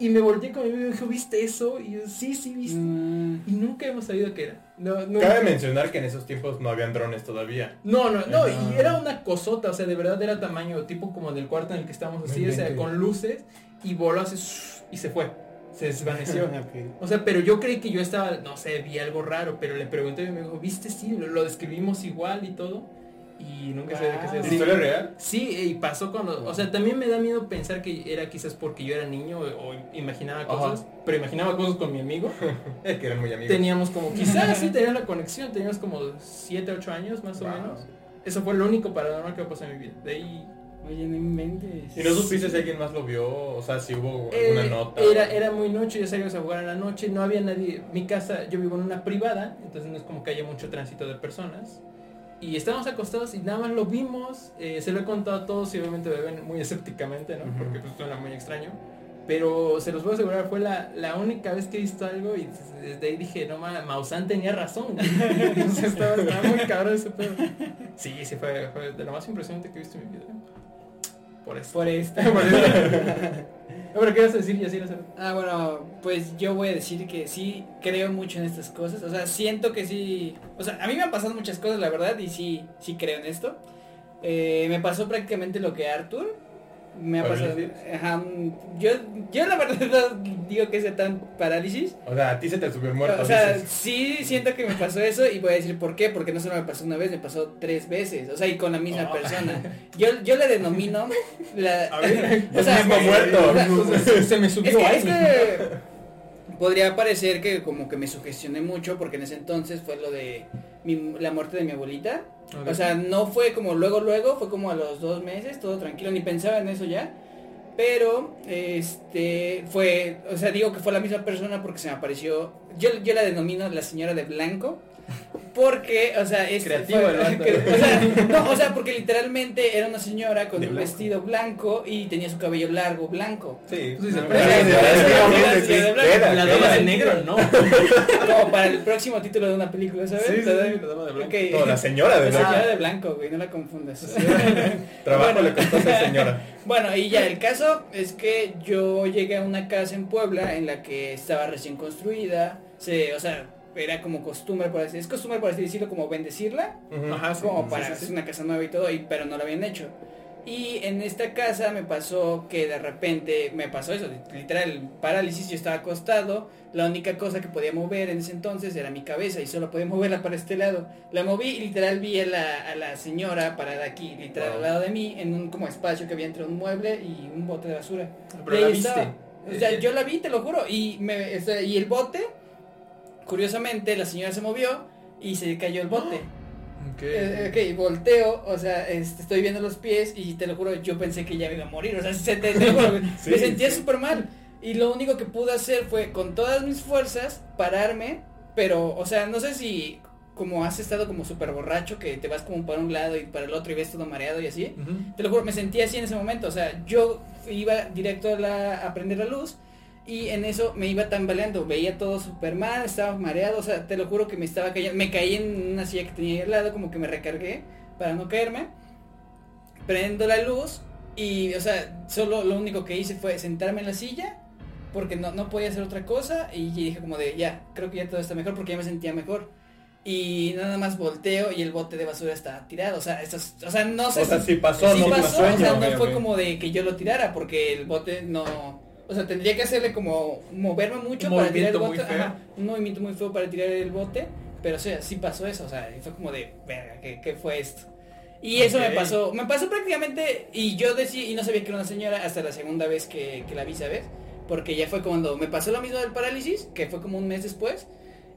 Y me volteé con mi amigo y dijo, ¿viste eso? Y yo, sí, sí, viste. Mm, Y nunca hemos sabido qué era. No. Cabe mencionar que en esos tiempos no habían drones todavía. No, no, no, Ajá. y era una cosota, o sea, de verdad era tamaño tipo como del cuarto en el que estábamos así, No o sea, con luces, y voló así, y se fue, se desvaneció. O sea, pero yo creí que yo estaba, no sé, vi algo raro, pero le pregunté y me dijo, ¿viste? Sí, lo, lo describimos igual y todo, y nunca sé de qué Wow. se ¿Es historia real? Sí, y pasó cuando, o sea, también me da miedo pensar que era quizás porque yo era niño o, o imaginaba Ajá. cosas, pero imaginaba cosas con mi amigo. Es que eran muy amigos. Teníamos como, quizás sí teníamos la conexión, teníamos como 7, 8 años más o Wow. menos. Eso fue lo único paranormal que me pasó en mi vida. De ahí Oye, no inventes. ¿Y no supiste si alguien más lo vio? O sea, si hubo eh, alguna nota. era, era muy noche, ya salíamos a jugar en la noche, no había nadie. Mi casa, yo vivo en una privada, entonces no es como que haya mucho tránsito de personas. Y estábamos acostados y nada más lo vimos, eh, se lo he contado a todos y obviamente me ven muy escépticamente, ¿no? Porque pues suena muy extraño. Pero se los puedo asegurar, fue la, la única vez que he visto algo y desde ahí dije, no mames, Maussan tenía razón. sea, estaba, estaba muy cabrón ese pedo. Sí, sí, fue, fue de lo más impresionante que he visto en mi vida. Por eso. Por esto. Por eso. No, pero ¿qué ibas a decir? Ya sí, Ah, bueno, pues yo voy a decir que sí creo mucho en estas cosas. O sea, siento que sí. O sea, a mí me han pasado muchas cosas, la verdad, y sí, sí creo en esto. Eh, me pasó prácticamente lo que Arthur. Me ha pasado. Ajá, yo, yo la verdad no digo que sea tan parálisis. O sea, a ti se te subió el muerto. o sea, dices. sí siento que me pasó eso y voy a decir por qué, porque no solo me pasó una vez, me pasó tres veces, o sea, y con la misma Oh. persona. Yo, yo le denomino la... A ver, o sea, el mismo muerto. o sea, se me es subió que, es que podría parecer que como que me sugestioné mucho porque en ese entonces fue lo de mi- la muerte de mi abuelita. O sea, no fue como luego, luego, fue como a los dos meses, todo tranquilo, ni pensaba en eso ya. Pero, este, fue, o sea, digo que fue la misma persona porque se me apareció, yo, yo la denomino la señora de blanco. Porque, o sea, es Creativo fue- el vato. que- o sea, no, o sea, porque literalmente era una señora con De un blanco. vestido blanco y tenía su cabello largo blanco. Sí. No, La dama de negro, no. Como para el próximo título de una película, ¿sabes? Sí, sí, sí, la dama de blanco. Ok. No, la señora de La blanco. señora de blanco, güey, no la confundas. Trabajo Bueno. le costó señora. Bueno, y ya, el caso es que yo llegué a una casa en Puebla en la que estaba recién construida, se, o sea, era como costumbre, por así, es costumbre, por así decirlo, como bendecirla, Ujú. Ajá, sí. como sí, para sí, hacer una casa nueva y todo, y, pero no lo habían hecho. Y en esta casa me pasó que de repente me pasó eso, literal, parálisis, yo estaba acostado, la única cosa que podía mover en ese entonces era mi cabeza y solo podía moverla para este lado. La moví y literal vi a la, a la señora parada aquí, literal Wow. al lado de mí, en un como espacio que había entre un mueble y un bote de basura. Pero Y la viste. estaba. O sea, Eh, yo la vi, te lo juro, y, me, o sea, y el bote, curiosamente, la señora se movió y se cayó el bote. Ok. Eh, ok, volteo, o sea, este, estoy viendo los pies y te lo juro, yo pensé que ya iba a morir, o sea, se te, te lo juro, Sí, me sentía sí. súper mal. Y lo único que pude hacer fue, con todas mis fuerzas, pararme, pero, o sea, no sé si como has estado como súper borracho, que te vas como para un lado y para el otro y ves todo mareado y así. Te lo juro, me sentía así en ese momento, o sea, yo iba directo a, la, a prender la luz y en eso me iba tambaleando, veía todo súper mal, estaba mareado, o sea, te lo juro que me estaba cayendo, me caí en una silla que tenía ahí al lado, como que me recargué para no caerme, prendo la luz y, o sea, solo lo único que hice fue sentarme en la silla porque no, no podía hacer otra cosa y dije como de, ya, creo que ya todo está mejor porque ya me sentía mejor. Y nada más volteo y el bote de basura está tirado, o sea, eso es- o sea, no sé O sea, si- pasó, sí no fue pasó, sueño. o sea, no fue como de que yo lo tirara, porque el bote no, o sea, tendría que hacerle como moverme mucho Un para tirar el bote, ajá, un movimiento muy feo para tirar el bote, pero o sea, sí pasó eso, o sea, fue como de, verga, ¿qué, qué fue esto? Y eso me pasó, me pasó prácticamente, y yo decía, y no sabía que era una señora hasta la segunda vez que, que la vi, ¿sabes? Porque ya fue cuando me pasó lo mismo del parálisis, que fue como un mes después,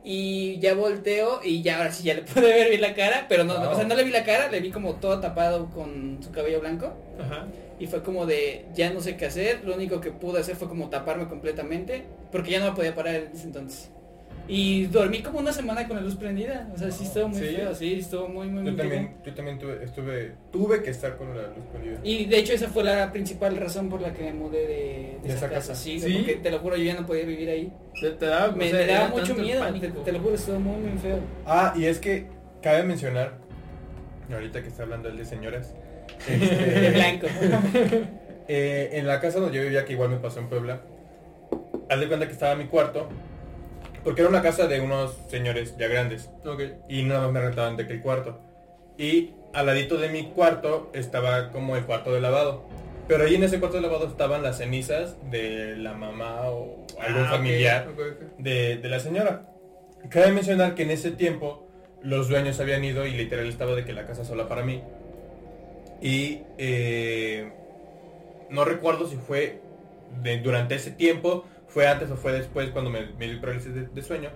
y ya volteo y ya ahora sí ya le pude ver bien la cara, pero no, Wow. o sea, no le vi la cara, le vi como todo tapado con su cabello blanco. Ajá. Y fue como de, ya no sé qué hacer, lo único que pude hacer fue como taparme completamente, porque ya no me podía parar en ese entonces. Y dormí como una semana con la luz prendida, o sea, sí estuvo muy ¿Sí? feo, sí, estuvo muy, muy, muy Yo feo. también, yo también tuve, estuve, tuve que estar con la luz prendida. Y de hecho esa fue la principal razón por la que me mudé de, de De esa, esa casa, casa. sí, ¿Sí? porque te lo juro, yo ya no podía vivir ahí. Te, te daba, Me, o sea, me daba mucho miedo, te lo juro, estuvo muy, muy feo. Ah, y es que cabe mencionar, ahorita que está hablando el de señoras, este, De blanco. eh, en la casa donde yo vivía, que igual me pasó en Puebla, haz de cuenta que estaba mi cuarto, porque era una casa de unos señores ya grandes, Ok. y nada más me rentaban de que el cuarto. Y al ladito de mi cuarto estaba como el cuarto de lavado. Pero ahí en ese cuarto de lavado estaban las cenizas de la mamá o algún Ah, familiar de la señora. Cabe mencionar que en ese tiempo los dueños habían ido y literal estaba de que la casa sola para mí. Y eh, no recuerdo si fue de- durante ese tiempo, fue antes o fue después cuando me, me dio parálisis de, de sueño.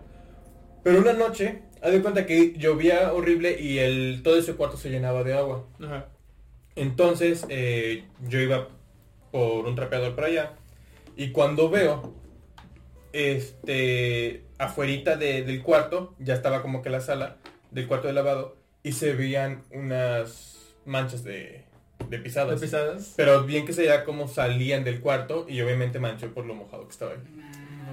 Pero una noche, haz de cuenta que llovía horrible y el, todo ese cuarto se llenaba de agua. Ajá. Entonces eh, yo iba por un trapeador para allá y cuando veo este afuerita de- del cuarto, ya estaba como que la sala del cuarto de lavado y se veían unas manchas de, de pisadas. ¿De pisadas? Pero bien que se veía como salían del cuarto y obviamente manchó por lo mojado que estaba ahí.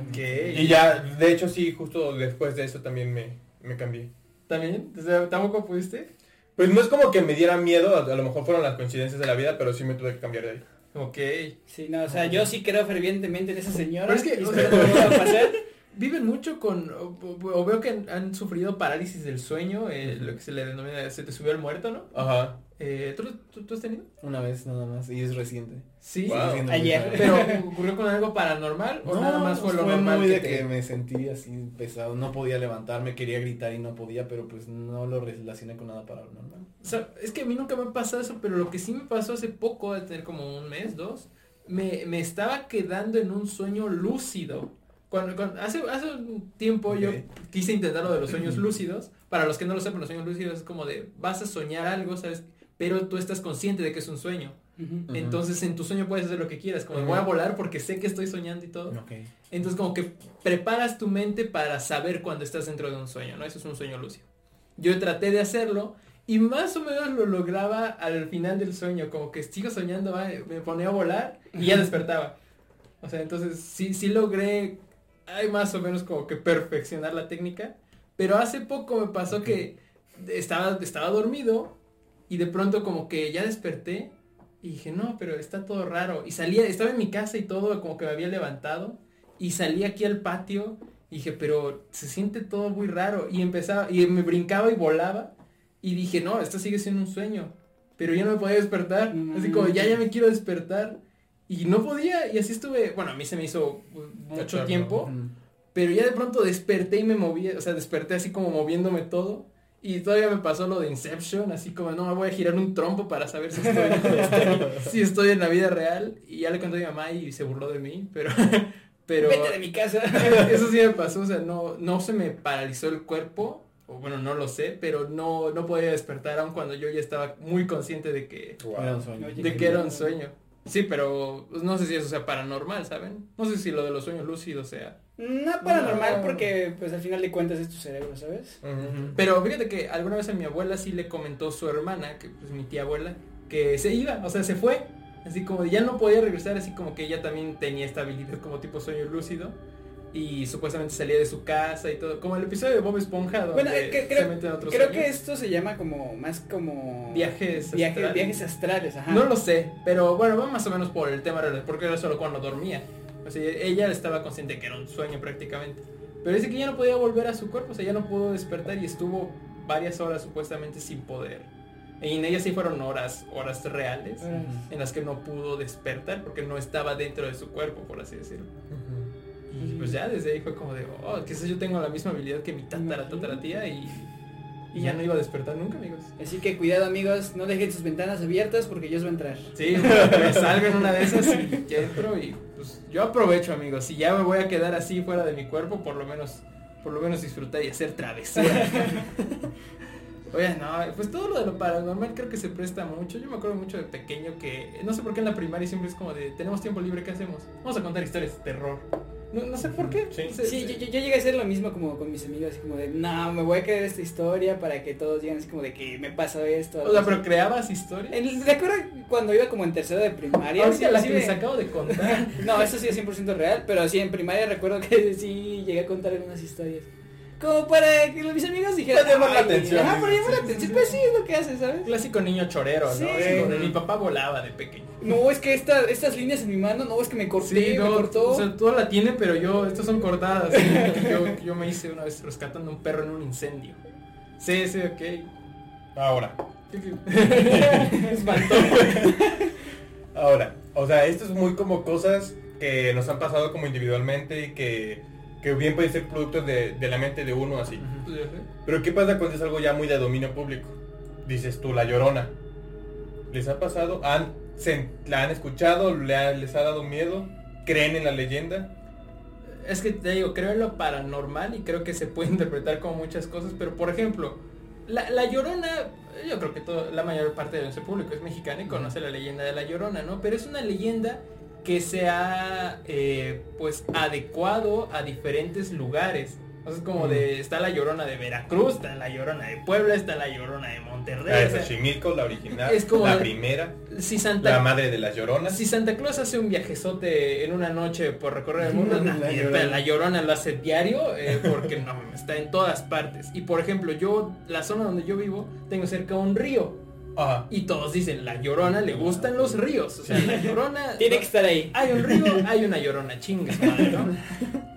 Ok. Y ya, de hecho sí, justo después de eso también me, me cambié. ¿También? O sea, ¿Tampoco pudiste? Pues no es como que me diera miedo, a, a lo mejor fueron las coincidencias de la vida, pero sí me tuve que cambiar de ahí. Ok. Sí, no, o sea, yo sí creo fervientemente en esa señora. Pero es que, y o espero sea- que no vuelva a pasar. Viven mucho con, o, o veo que han, han sufrido parálisis del sueño, eh, lo que se le denomina, se te subió el muerto, ¿no? Ajá. Eh, ¿tú, tú, tú has tenido? Una vez nada más y es reciente. Sí. Wow. Ayer. Pero ocurrió con algo paranormal o nada más fue lo normal muy que de te- que me sentí así pesado, no podía levantarme, quería gritar y no podía, pero pues no lo relacioné con nada paranormal. O sea, es que a mí nunca me ha pasado eso, pero lo que sí me pasó hace poco, de tener como un mes, dos, me, me estaba quedando en un sueño lúcido. Cuando, cuando- hace, hace un tiempo yo quise intentar lo de los sueños lúcidos. Para los que no lo sepan, los sueños lúcidos es como de vas a soñar algo, ¿sabes? Pero tú estás consciente de que es un sueño. Entonces en tu sueño puedes hacer lo que quieras, como voy a volar porque sé que estoy soñando y todo. Entonces como que preparas tu mente para saber cuando estás dentro de un sueño, ¿no? Eso es un sueño lúcido. Yo traté de hacerlo y más o menos lo lograba al final del sueño, como que sigo soñando, me ponía a volar y ya despertaba. O sea, entonces sí, sí logré, hay más o menos como que perfeccionar la técnica, pero hace poco me pasó que estaba, estaba dormido y de pronto como que ya desperté y dije, no, pero está todo raro. Y salía, estaba en mi casa y todo, como que me había levantado. Y salí aquí al patio y dije, pero se siente todo muy raro. Y empezaba, y me brincaba y volaba. Y dije, no, esto sigue siendo un sueño. Pero ya no me podía despertar. Mm. Así como, ya, ya me quiero despertar. Y no podía. Y así estuve, bueno, a mí se me hizo mucho Eterno. tiempo. Pero ya de pronto desperté y me moví, o sea, desperté así como moviéndome todo. Y todavía me pasó lo de Inception, así como, no, me voy a girar un trompo para saber si estoy, si estoy en la vida real. Y ya le conté a mi mamá y se burló de mí, pero... pero Vete de mi casa. eso sí me pasó, o sea, no, no se me paralizó el cuerpo, o bueno, no lo sé, pero no, no podía despertar aun cuando yo ya estaba muy consciente de que, Era un sueño. Oye, de que era un sueño. Sí, pero pues, no sé si eso sea paranormal, ¿saben? No sé si lo de los sueños lúcidos sea... No paranormal No. porque pues al final de cuentas es tu cerebro, ¿sabes? Pero fíjate que alguna vez a mi abuela sí le comentó su hermana, que pues mi tía abuela, que se iba, o sea, se fue. Así como ya no podía regresar, así como que ella también tenía esta habilidad como tipo sueño lúcido. Y supuestamente salía de su casa y todo. Como el episodio de Bob Esponja, donde Bueno, eh, que- se creo, mete en otros creo que esto se llama como más como Viajes viajes, astrales. viajes astrales, ajá. No lo sé, pero bueno, va más o menos por el tema, real, porque era solo cuando dormía. O sea, ella estaba consciente que era un sueño prácticamente. Pero dice que ya no podía volver a su cuerpo, o sea, ya no pudo despertar y estuvo varias horas supuestamente sin poder. Y en ella sí fueron horas, horas reales, en las que no pudo despertar porque no estaba dentro de su cuerpo, por así decirlo. Pues ya desde ahí fue como de, oh, quizás yo tengo la misma habilidad que mi tatara tatara tía y, y ya no iba a despertar nunca, amigos. Así que cuidado amigos, no dejen sus ventanas abiertas porque Dios va a entrar. Sí, me salgo en una de esas y ya entro y pues yo aprovecho amigos, si ya me voy a quedar así fuera de mi cuerpo, por lo menos, por lo menos disfrutar y hacer travesuras. Oye, no, pues todo lo de lo paranormal creo que se presta mucho. Yo me acuerdo mucho de pequeño que, no sé por qué en la primaria siempre es como de, tenemos tiempo libre, ¿qué hacemos? Vamos a contar historias de terror. No, no sé por qué. Sí. Yo, yo- yo llegué a hacer lo mismo como con mis amigos, así como de, no, me voy a creer esta historia para que todos digan así como de que me pasó esto. O sea, pero creabas historias. El- ¿Te acuerdas cuando iba como en tercero de primaria? Ahorita Sí, la sí que me- les acabo de contar. No, eso sí es 100% real, pero sí, en primaria recuerdo que sí llegué a contar algunas historias. Como para que mis amigos dijeran... Para llamar la "Ay, atención". Ajá, para llamar la atención. Pues sí, es lo que hace, ¿sabes? Clásico niño chorero, ¿no? Sí. De, mi papá volaba de pequeño. No, es que esta, estas líneas en mi mano, no, es que me corté, Sí, me cortó. o sea, todo la tiene, pero yo, estas son cortadas. ¿sí? yo, yo me hice una vez rescatando un perro en un incendio. Sí, sí, ok. Ahora, ahora, o sea, esto es muy como cosas que nos han pasado como individualmente y que, que bien pueden ser productos de, de la mente de uno así. Pero ¿qué pasa cuando es algo ya muy de dominio público? Dices tú, la llorona. ¿Les ha pasado? ¿Han, se, ¿La han escuchado? ¿Le ha- ¿Les ha dado miedo? ¿Creen en la leyenda? Es que te digo, creo en lo paranormal y creo que se puede interpretar como muchas cosas, pero por ejemplo, la, la Llorona, yo creo que todo, la mayor parte de nuestro público es mexicana y conoce la leyenda de la Llorona, ¿no? Pero es una leyenda que se ha eh, pues adecuado a diferentes lugares. O sea, es como de, está la Llorona de Veracruz, está la Llorona de Puebla, está la Llorona de Monterrey. La o de sea, Xochimilco, la original, es como la de- primera, si Santa la madre de las lloronas. si Santa Claus hace un viajezote en una noche por recorrer el mundo, La Llorona. la llorona lo hace diario eh, porque no, está en todas partes. Y por ejemplo, yo, la zona donde yo vivo, tengo cerca un río. Ajá. Y todos dicen, la llorona le gustan los ríos. O sea, la llorona... Tiene que estar ahí. Hay un río, hay una llorona, chinga, su madre, ¿no?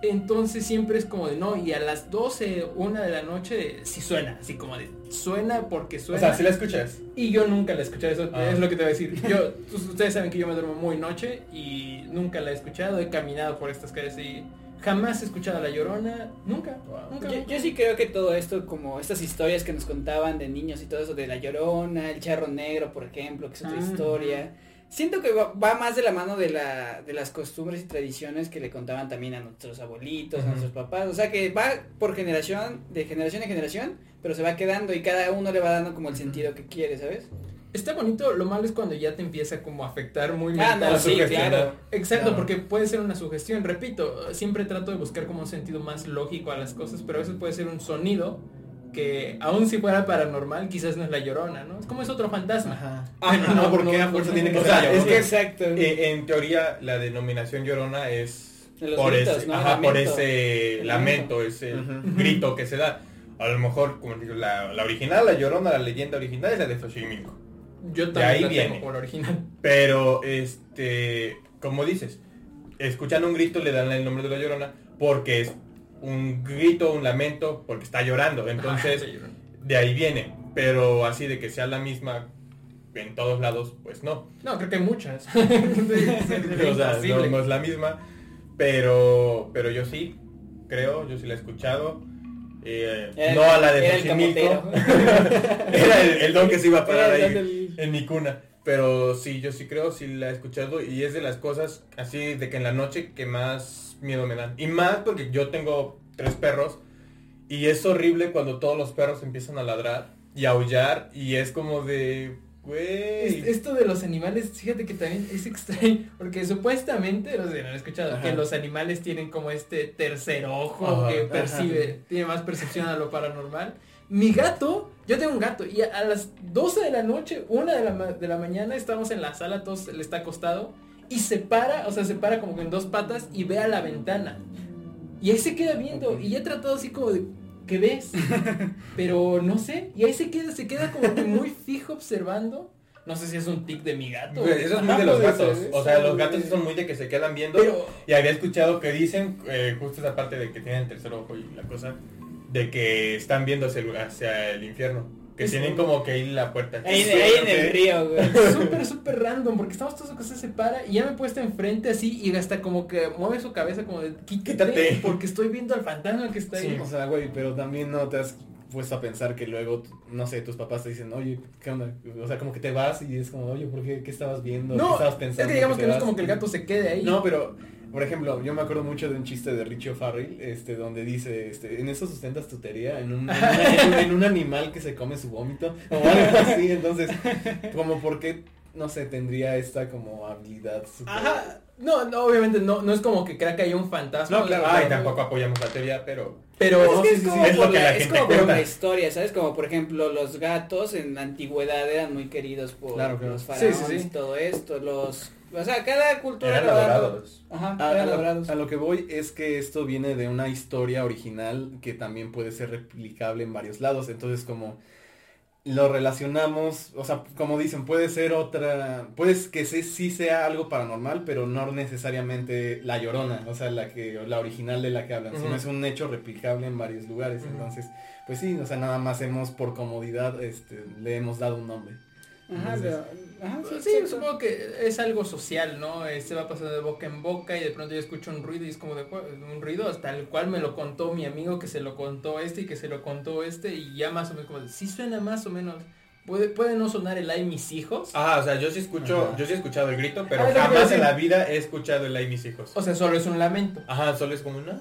Entonces siempre es como de no, y a las 12, una de la noche sí suena, así como de suena porque O suena. sea, si la escuchas. Y yo nunca la he escuchado, eso Ah. es lo que te voy a decir. Yo, ustedes saben que yo me duermo muy noche y nunca la he escuchado, he caminado por estas calles y jamás he escuchado a La Llorona, nunca, Wow. nunca. Yo, yo sí creo que todo esto, como estas historias que nos contaban de niños y todo eso, de La Llorona, El Charro Negro, por ejemplo, que es otra Ah. historia, siento que va, va más de la mano de, la, de las costumbres y tradiciones que le contaban también a nuestros abuelitos, a nuestros papás, o sea que va por generación, de generación en generación, pero se va quedando y cada uno le va dando como el sentido que quiere, ¿sabes? Está bonito, lo malo es cuando ya te empieza como a afectar muy Ah, mental. no, sí, claro. Exacto, porque puede ser una sugestión, repito, siempre trato de buscar como un sentido más lógico a las cosas, pero a veces puede ser un sonido que aun si fuera paranormal, quizás no es la llorona, ¿no? Es como es otro fantasma. Ajá. Pero no, ¿por qué a fuerza tiene que O ser la es que- Exacto. Eh, en teoría, la denominación llorona es por gritos, ese, ¿no? ajá, por Lamento. ese El lamento, ese grito que se da. A lo mejor, como digo, la, la original, la llorona, la leyenda original es la de Xochimilco. Yo De también ahí la viene. tengo por original. Pero, este, como dices, escuchan un grito le dan el nombre de la llorona porque es un grito, un lamento, porque está llorando. Entonces, de ahí viene. Pero así de que sea la misma en todos lados, pues no. No, creo que hay muchas. o sea, no, no es la misma. Pero, pero yo sí, creo, yo sí la he escuchado. Eh, el- no a la de Xochimilco. Era el, el don que se iba a parar ahí del- en mi cuna. Pero sí, yo sí creo, sí la he escuchado y es de las cosas así de que en la noche que más miedo me dan. Y más porque yo tengo tres perros y es horrible cuando todos los perros empiezan a ladrar y a aullar y es como de, güey. Esto de los animales, fíjate que también es extraño, porque supuestamente, no sé, no he escuchado, Ajá. que los animales tienen como este tercer ojo Ajá, que ajá. percibe, tiene más percepción a lo paranormal. Mi gato, yo tengo un gato, y a, a las 12 de la noche, una de la, de la mañana, estamos en la sala, todos le está acostado, y se para, o sea, se para como con dos patas y ve a la ventana. Y ahí se queda viendo, y ya he tratado así como de, ¿qué ves? Pero no sé, y ahí se queda, se queda como que muy fijo observando. No sé si es un tic de mi gato. Eso es muy de los gatos. O sea, los gatos sí son muy de que se quedan viendo. Pero, Y había escuchado que dicen, eh, justo esa parte de que tienen el tercer ojo y la cosa, de que están viendo hacia el, hacia el infierno. Que Es- tienen como que ir la puerta. Ahí, ahí en el río, güey. súper, súper random, porque estamos todos cosas se para y ya me he puesto enfrente así y hasta como que mueve su cabeza como de quítate, Quítate. porque estoy viendo al fantasma que está ahí. O sea, güey, pero también no te has puesto a pensar que luego, no sé, tus papás te dicen, oye, ¿qué onda? O sea, como que te vas y es como, oye, ¿por qué? ¿Qué estabas viendo? ¿Qué estabas es pensando? que digamos que no es vas?" como que el gato se quede ahí. No, pero, por ejemplo, yo me acuerdo mucho de un chiste de Richie O'Farrell, este, donde dice, este, en eso sustentas tu teoría, en un, en, un- en un animal que se come su vómito, o algo así, entonces, como por qué, no sé, tendría esta como habilidad super- Ajá. No, no, obviamente no, no es como que crea que hay un fantasma. No, claro, Ay, tampoco apoyamos la teoría, pero... Pero es que es sí, como, sí, es por lo que la, la es gente como por cuenta. la historia, ¿sabes? Como por ejemplo los gatos en la antigüedad eran muy queridos por Claro, claro. los Sí, faraones sí, sí. y todo esto, los... O sea, cada cultura... Eran adorados. Ajá, A, a eran lo, a lo que voy es que esto viene de una historia original que también puede ser replicable en varios lados. Entonces, como lo relacionamos, o sea, como dicen, puede ser otra, puede que sí, sí sea algo paranormal, pero no necesariamente la llorona, o sea, la que, la original de la que hablan, sino es un hecho replicable en varios lugares. Entonces, pues sí, o sea, nada más hemos por comodidad, este, le hemos dado un nombre. Ajá, Entonces- pero... Ajá, sí, supongo que es algo social, ¿no? Eh, Se va pasando de boca en boca y de pronto yo escucho un ruido y es como de "Jue- un ruido hasta el cual me lo contó mi amigo que se lo contó este y que se lo contó este y ya más o menos como de, sí suena más o menos. Puede, puede no sonar el ay mis hijos. Ah, o sea, yo sí escucho, Ajá. yo sí he escuchado el grito, pero Ah, jamás en la vida he escuchado el ay mis hijos. O sea, solo es un lamento. Ajá, solo es como una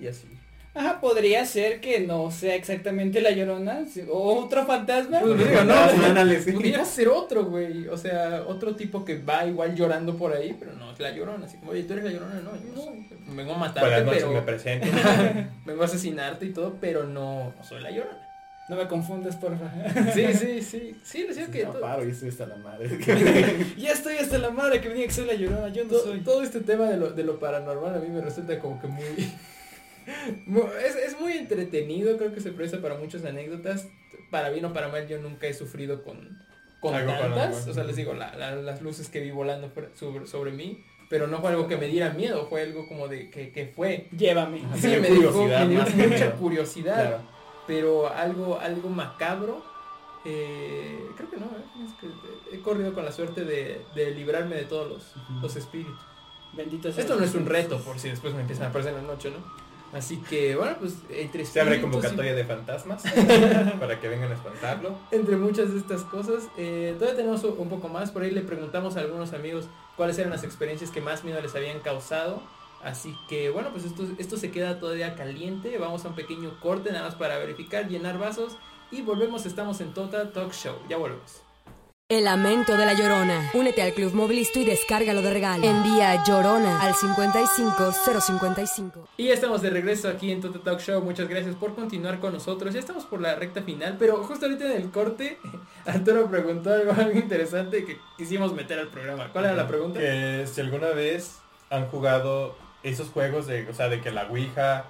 y así. Ajá, podría ser que no sea exactamente la llorona o otro fantasma. Pues digo, no, Ándale, sí. pudiera ser otro, güey. O sea, otro tipo que va igual llorando por ahí, pero no es la llorona. Así como, oye, tú eres la llorona, no, yo no soy. Vengo a matarte, noches, pero me presento. vengo a asesinarte y todo, pero no, no soy la llorona. No me confundas, porfa. Sí, sí, sí. Sí, les digo que No, to- paro y estoy hasta la madre. ya estoy hasta la madre que diga que soy la llorona, yo no to- soy. todo este tema de lo, de lo paranormal a mí me resulta como que muy... es, es muy entretenido, creo que se presta para muchas anécdotas. Para bien o para mal, yo nunca he sufrido con, con Algo tantas. O sea, les digo, la- la- las luces que vi volando sobre, sobre mí pero no fue algo que me diera miedo, fue algo como de que, que fue. Llévame. Sí, me dejó, curiosidad me dio mucha curiosidad, Claro. pero algo, algo macabro. eh, creo que no, ¿eh? es que he corrido con la suerte de, de librarme de todos los, los espíritus. Bendito sea. Esto no es un reto, por si después me empiezan a aparecer en la noche, ¿no? Así que, bueno, pues entre Se abre y- convocatoria de fantasmas para que vengan a espantarlo. entre muchas de estas cosas. Eh, todavía tenemos un poco más. Por ahí le preguntamos a algunos amigos cuáles eran las experiencias que más miedo les habían causado. Así que bueno, pues esto, esto se queda todavía caliente. Vamos a un pequeño corte nada más para verificar, llenar vasos. Y volvemos, estamos en Total Talk Show. Ya volvemos. El lamento de la Llorona. Únete al Club Mobilisto y descárgalo de regalo. Envía Llorona al 55055. Y ya estamos de regreso aquí en Total Talk Show. Muchas gracias por continuar con nosotros. Ya estamos por la recta final, pero justo ahorita en el corte, Arturo preguntó algo, algo interesante que quisimos meter al programa. ¿Cuál era la pregunta? Que si alguna vez han jugado esos juegos de, o sea, de que la Ouija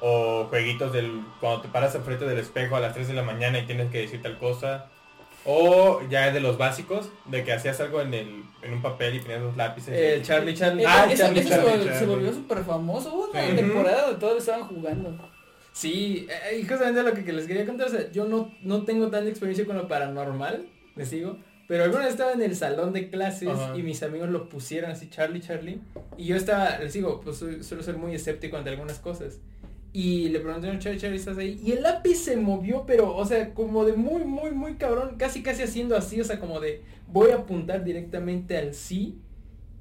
o jueguitos del cuando te paras enfrente del espejo a las 3 de la mañana y tienes que decir tal cosa. O ya de los básicos, de que hacías algo en el en un papel y ponías los lápices. El Charlie Charlie. Eh, Ah, eso, Charlie, Charlie, se, volvió súper famoso. Hubo una Sí. temporada donde todos estaban jugando. Sí, eh, y justamente lo que, que les quería contar, o sea, yo no, no tengo tanta experiencia con lo paranormal, les digo, pero alguna vez estaba en el salón de clases Ajá. y mis amigos lo pusieron así, Charlie, Charlie, y yo estaba, les digo, pues suelo ser muy escéptico ante algunas cosas. Y le preguntaron, Charlie, Charlie, ¿estás ahí? Y el lápiz se movió, pero, o sea, como de muy, muy, muy cabrón, casi, casi haciendo así, o sea, como de, voy a apuntar directamente al sí.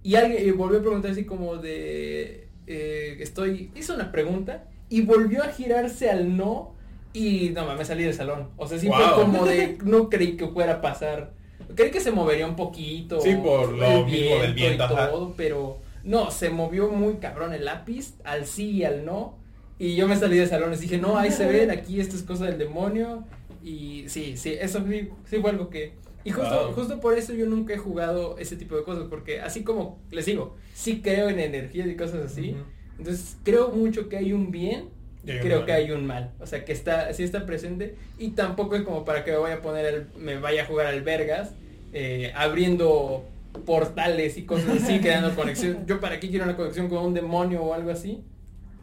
Y alguien y volvió a preguntar así como de, eh, estoy, hizo una pregunta y volvió a girarse al no y no me salí del salón. O sea, sí fue como de, no creí que fuera a pasar. Creí que se movería un poquito. Sí, por lo el mismo del viento, y todo, pero no, se movió muy cabrón el lápiz al sí y al no. Y yo me salí del salón y dije, no, ahí se ven, aquí esto es cosa del demonio. Y sí, sí, eso sí, sí fue algo que... Y justo, Wow. justo por eso yo nunca he jugado ese tipo de cosas, porque así como les digo, sí creo en energías y cosas así, entonces creo mucho que hay un bien, Y hay creo que hay un mal, o sea que está, sí está presente y tampoco es como para que me vaya a poner, el- me vaya a jugar al vergas, eh, abriendo portales y cosas así, creando conexión. Yo para qué quiero una conexión con un demonio o algo así.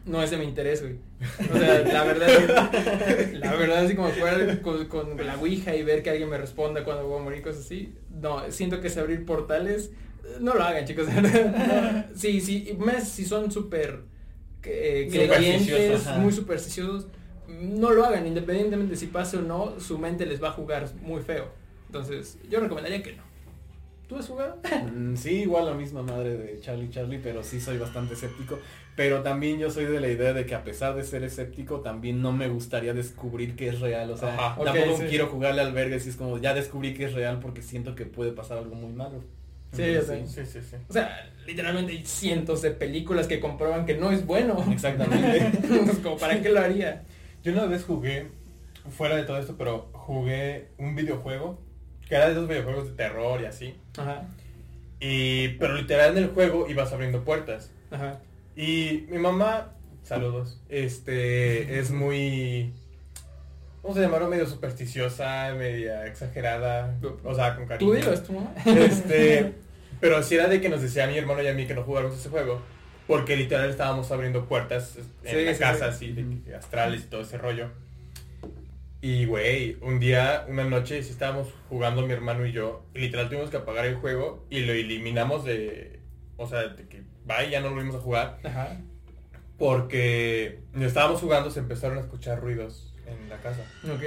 No es de mi interés, güey. O sea, la verdad, la verdad, así como jugar con, con la Ouija y ver que alguien me responda cuando voy a morir, cosas así. No, siento que es abrir portales. No lo hagan, chicos. No, sí, sí, más si son súper eh, creyentes, muy supersticiosos. No lo hagan, independientemente si pase o no, su mente les va a jugar muy feo. Entonces, yo recomendaría que no. ¿Tú has jugado? Mm, Sí, igual la misma madre de Charlie Charlie, pero sí soy bastante escéptico. Pero también yo soy de la idea de que a pesar de ser escéptico, también no me gustaría descubrir que es real. O sea, Ajá. tampoco sí. quiero jugarle al verga si es como ya descubrí que es real porque siento que puede pasar algo muy malo. Sí. Sí, sí, sí. O sea, literalmente hay cientos de películas que comprueban que no es bueno. Exactamente. Entonces, como, ¿para qué lo haría? Yo una vez jugué, fuera de todo esto, pero jugué un videojuego, que era de esos videojuegos de terror y así. Ajá, Y, pero literal en el juego ibas abriendo puertas. ajá. Y mi mamá, saludos, este, es muy, vamos a llamarlo medio supersticiosa, media exagerada, o sea, con cariño. ¿Tú dilo, es tu mamá? Este, pero si era de que nos decía a mi hermano y a mí que no jugáramos ese juego, porque literal estábamos abriendo puertas en Sí, la sí, casa, sí. así, de astrales y todo ese rollo. Y, güey, un día, una noche, sí estábamos jugando mi hermano y yo, y literal tuvimos que apagar el juego y lo eliminamos de, o sea, de que, bye, ya no lo volvimos a jugar, Ajá. porque estábamos jugando se empezaron a escuchar ruidos en la casa. Ok.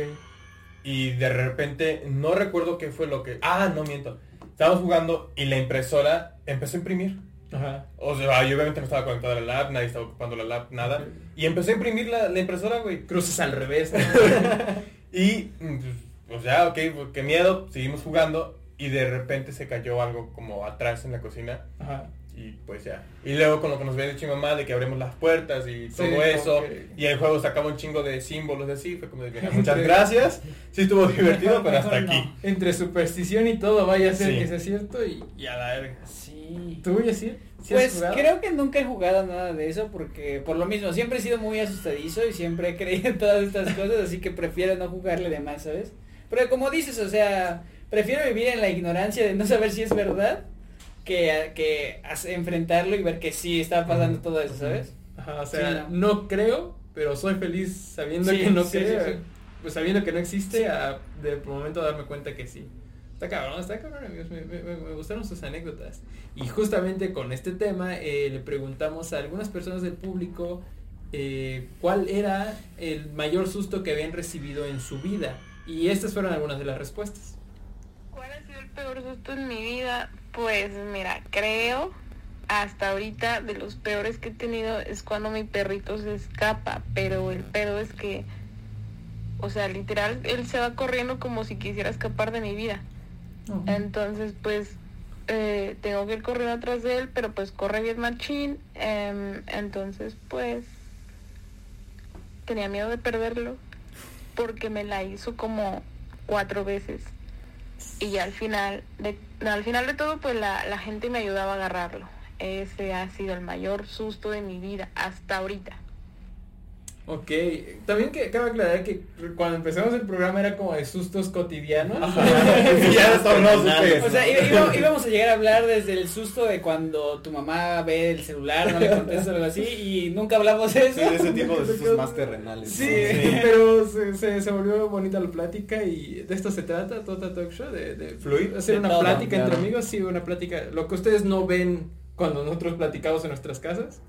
Y de repente, no recuerdo qué fue lo que... Ah, no miento. Estábamos jugando y la impresora empezó a imprimir. Ajá. O sea, yo obviamente no estaba conectada a la lab, nadie estaba ocupando la lab, nada. Y empezó a imprimir la, la impresora, güey. Cruces al revés. ¿no? Y, mm, pues, o sea, ok, pues, qué miedo, seguimos jugando. Y de repente se cayó algo como atrás en la cocina. Ajá. Y pues ya. Y luego con lo que nos había dicho mi mamá de que abrimos las puertas y todo eso. que- Y el juego sacaba un chingo de símbolos así. Fue como de, mira, muchas gracias. Sí estuvo divertido, pero hasta no. aquí. Entre superstición y todo, vaya a ser Sí. que sea cierto y, y a la verga. Sí. ¿Tú, Yacir? ¿Sí has Pues creo que nunca he jugado nada de eso porque por lo mismo siempre he sido muy asustadizo y siempre he creído en todas estas cosas, así que prefiero no jugarle de más, ¿sabes? Pero como dices, o sea, prefiero vivir en la ignorancia de no saber si es verdad que, que enfrentarlo y ver que sí está pasando todo eso, ¿sabes? Ajá, o sea, Sí, no. creo, pero soy feliz sabiendo Sí, que no sí, creo. sí. Pues sabiendo que no existe, a de momento darme cuenta que sí. Está cabrón, está cabrón, amigos. Me, me- me- me gustaron sus anécdotas. Y justamente con este tema eh, le preguntamos a algunas personas del público eh, cuál era el mayor susto que habían recibido en su vida. Y estas fueron algunas de las respuestas. ¿Cuál ha sido el peor susto en mi vida? Pues mira, creo hasta ahorita de los peores que he tenido es cuando mi perrito se escapa, pero el pedo es que, o sea, literal, él se va corriendo como si quisiera escapar de mi vida. Entonces, pues, eh, tengo que ir corriendo atrás de él, pero pues corre bien machín. em, entonces, pues, tenía miedo de perderlo porque me la hizo como cuatro veces. Y al final, de, al final de todo, pues la, la gente me ayudaba a agarrarlo. Ese ha sido el mayor susto de mi vida hasta ahorita. Ok, también que cabe aclarar que cuando empezamos el programa era como de sustos cotidianos. Ya tornó súper. O sea, íbamos a llegar a hablar desde el susto de cuando tu mamá ve el celular, no le contesta o algo así, y nunca hablamos de eso. Sí, de ese tipo de sustos más terrenales. Sí, ¿no? pero se, se, se volvió bonita la plática y de esto se trata, Tota Talk Show, de, de Fluir. hacer De una todo, plática entre amigos, sí, una plática, lo que ustedes no ven cuando nosotros platicamos en nuestras casas.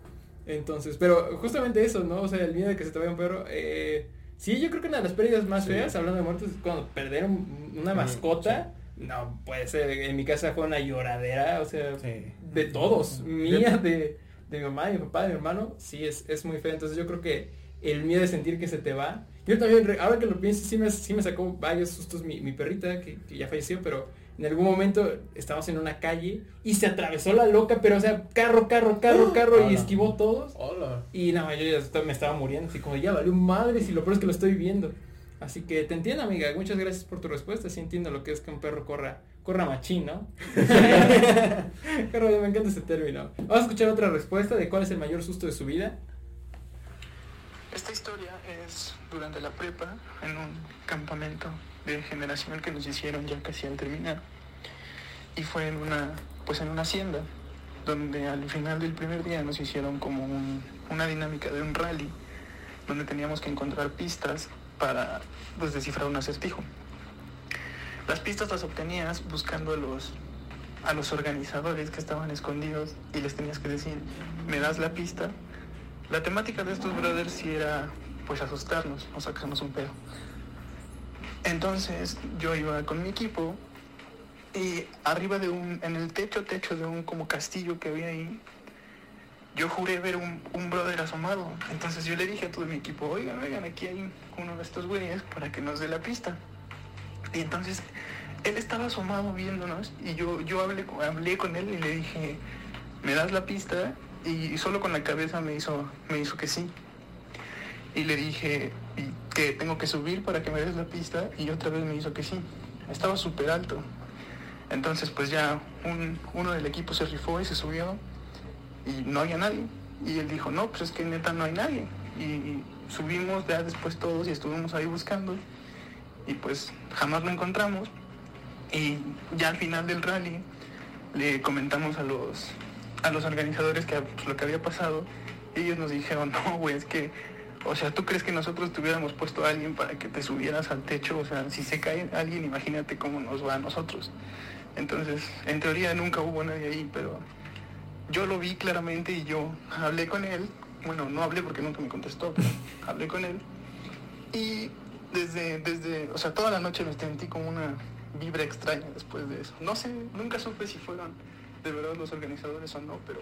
Entonces, pero justamente eso, ¿no? O sea, el miedo de que se te vaya un perro. Eh, sí, yo creo que una de las pérdidas más Sí. feas, hablando de muertos, es cuando perder un- una mascota. No, puede ser, en mi casa fue una lloradera, o sea, Sí. de todos, mía, de, de mi mamá, de mi papá, de mi hermano, sí, es, es muy feo. Entonces yo creo que el miedo de sentir que se te va. Yo también, ahora que lo pienso, sí me, sí me sacó varios sustos mi, mi perrita, que, que ya falleció, pero en algún momento estábamos en una calle y se atravesó la loca, pero o sea, carro, carro, carro, carro, y Hola. esquivó todos. Hola. Y no, yo ya estaba- me estaba muriendo, así como ya valió madre, y lo peor es que lo estoy viendo. Así que te entiendo, amiga, muchas gracias por tu respuesta, sí entiendo lo que es que un perro corra, corra machín, ¿no? Pero me encanta ese término. Vamos a escuchar otra respuesta de cuál es el mayor susto de su vida. Esta historia es durante la prepa, en un campamento de generación que nos hicieron ya casi al terminar. Y fue en una, pues en una hacienda, donde al final del primer día nos hicieron como un- una dinámica de un rally, donde teníamos que encontrar pistas para pues, descifrar un acertijo. Las pistas las obtenías buscando a los, a los organizadores que estaban escondidos y les tenías que decir, me das la pista la temática de estos brothers sí era pues asustarnos o sacarnos un pedo. Entonces yo iba con mi equipo y arriba de un, en el techo, techo de un como castillo que había ahí, yo juré ver un, un brother asomado. Entonces yo le dije a todo mi equipo, oigan, oigan, aquí hay uno de estos güeyes para que nos dé la pista. Y entonces él estaba asomado viéndonos y yo, yo hablé, hablé con él y le dije, ¿me das la pista? Y solo con la cabeza me hizo, me hizo que sí. Y le dije que tengo que subir para que me des la pista y otra vez me hizo que sí. Estaba súper alto. Entonces pues ya un- uno del equipo se rifó y se subió y no había nadie. Y él dijo, no, pues es que neta no hay nadie. Y subimos ya después todos y estuvimos ahí buscando y pues jamás lo encontramos. Y ya al final del rally le comentamos a los, a los organizadores que pues, lo que había pasado. Y ellos nos dijeron, no, güey, es que, o sea, ¿tú crees que nosotros te hubiéramos puesto a alguien para que te subieras al techo? O sea, si se cae alguien, imagínate cómo nos va a nosotros. Entonces, en teoría nunca hubo nadie ahí, pero yo lo vi claramente y yo hablé con él. Bueno, no hablé porque nunca me contestó, pero hablé con él. Y desde, desde, o sea, toda la noche me sentí como una vibra extraña después de eso. No sé, nunca supe si fueron de verdad los organizadores o no, pero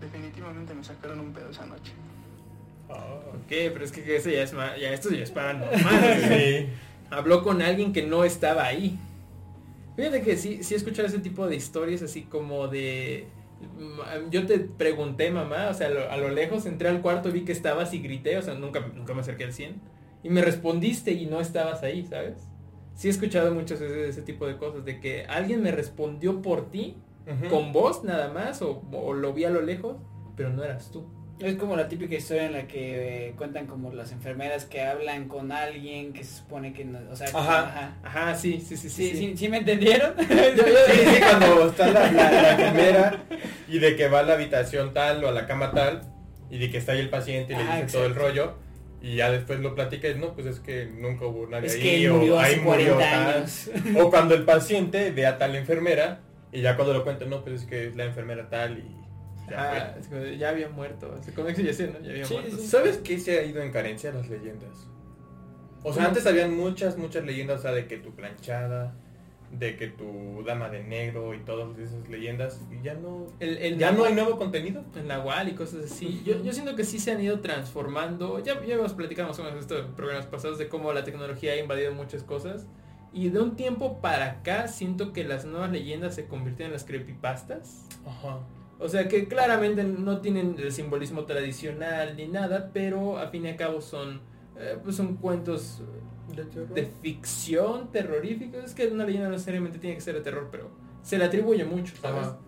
definitivamente me sacaron un pedo esa noche. Ok, pero es que ese ya es ya esto ya es paranormal. Sí. Habló con alguien que no estaba ahí. Fíjate que sí, sí he escuchado ese tipo de historias así como de... Yo te pregunté, mamá, o sea, a lo, a lo lejos entré al cuarto, vi que estabas y grité, o sea, nunca, nunca me acerqué al 100. Y me respondiste y no estabas ahí, ¿sabes? Sí he escuchado muchas veces ese tipo de cosas, de que alguien me respondió por ti, con voz nada más, o, o lo vi a lo lejos, pero no eras tú. Es como la típica historia en la que eh, cuentan como las enfermeras que hablan con alguien que se supone que no, o sea, que- Ajá. ajá. Ajá, sí, sí, sí, sí. Sí, sí. sí, ¿sí me entendieron? Yo- yo- cuando está la, la, la enfermera y de que va a la habitación tal o a la cama tal y de que está ahí el paciente y le Ah, dice todo el rollo y ya después lo platica y no, pues es que nunca hubo nadie Es ahí que él o murió hace ahí murió 40 tal. años. O cuando el paciente ve a tal enfermera y ya cuando lo cuenta, no, pues es que es la enfermera tal y ya Ah, había muerto. Ya sé, ¿no? Ya había Sí, muerto. ¿Sabes qué se ha ido en carencia? Las leyendas. O sea, antes habían muchas, muchas leyendas, o sea, de que tu planchada, de que tu dama de negro y todas esas leyendas, y ya no... El, el ya no hay nuevo contenido. el Nahual y cosas así. Yo, yo siento que sí se han ido transformando. Ya, ya hemos platicado más o menos esto en programas pasados de cómo la tecnología ha invadido muchas cosas. Y de un tiempo para acá siento que las nuevas leyendas se convirtieron en las creepypastas. Ajá. O sea que claramente no tienen el simbolismo tradicional ni nada, pero a fin y a cabo son, eh, pues son cuentos ¿De ficción terroríficos. Es que una leyenda no necesariamente tiene que ser de terror, pero se le atribuye mucho, ¿sabes? Ajá.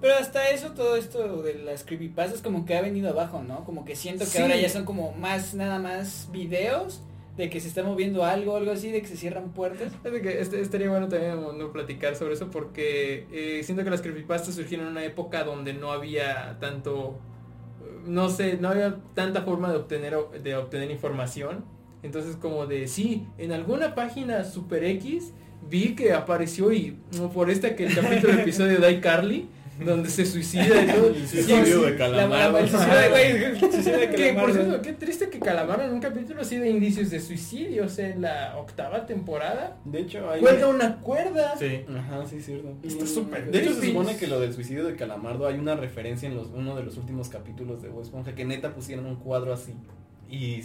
Pero hasta eso, todo esto de las creepypastas como que ha venido abajo, ¿no? Como que siento que Sí. ahora ya son como más, nada más videos de que se está moviendo algo, algo así, de que se cierran puertas. Fíjate que este, estaría bueno también no platicar sobre eso porque eh, siento que las creepypastas surgieron en una época donde no había tanto, eh, no sé, no había tanta forma de obtener, de obtener información. Entonces como de, sí, en alguna página super X vi que apareció y no, por esta que el capítulo episodio de iCarly, donde se suicida y todo. El suicidio de La, Calamardo. la- el suicidio de Calamardo. por cierto, qué triste que Calamaro en un capítulo así de indicios de suicidio, o sea, en la octava temporada, De hecho, hay... cuelga una cuerda. Sí. Ajá, sí, cierto. Está súper De hecho, se supone que lo del suicidio de Calamardo hay una referencia en los, uno de los últimos capítulos de Bob Esponja que neta pusieron un cuadro así. Y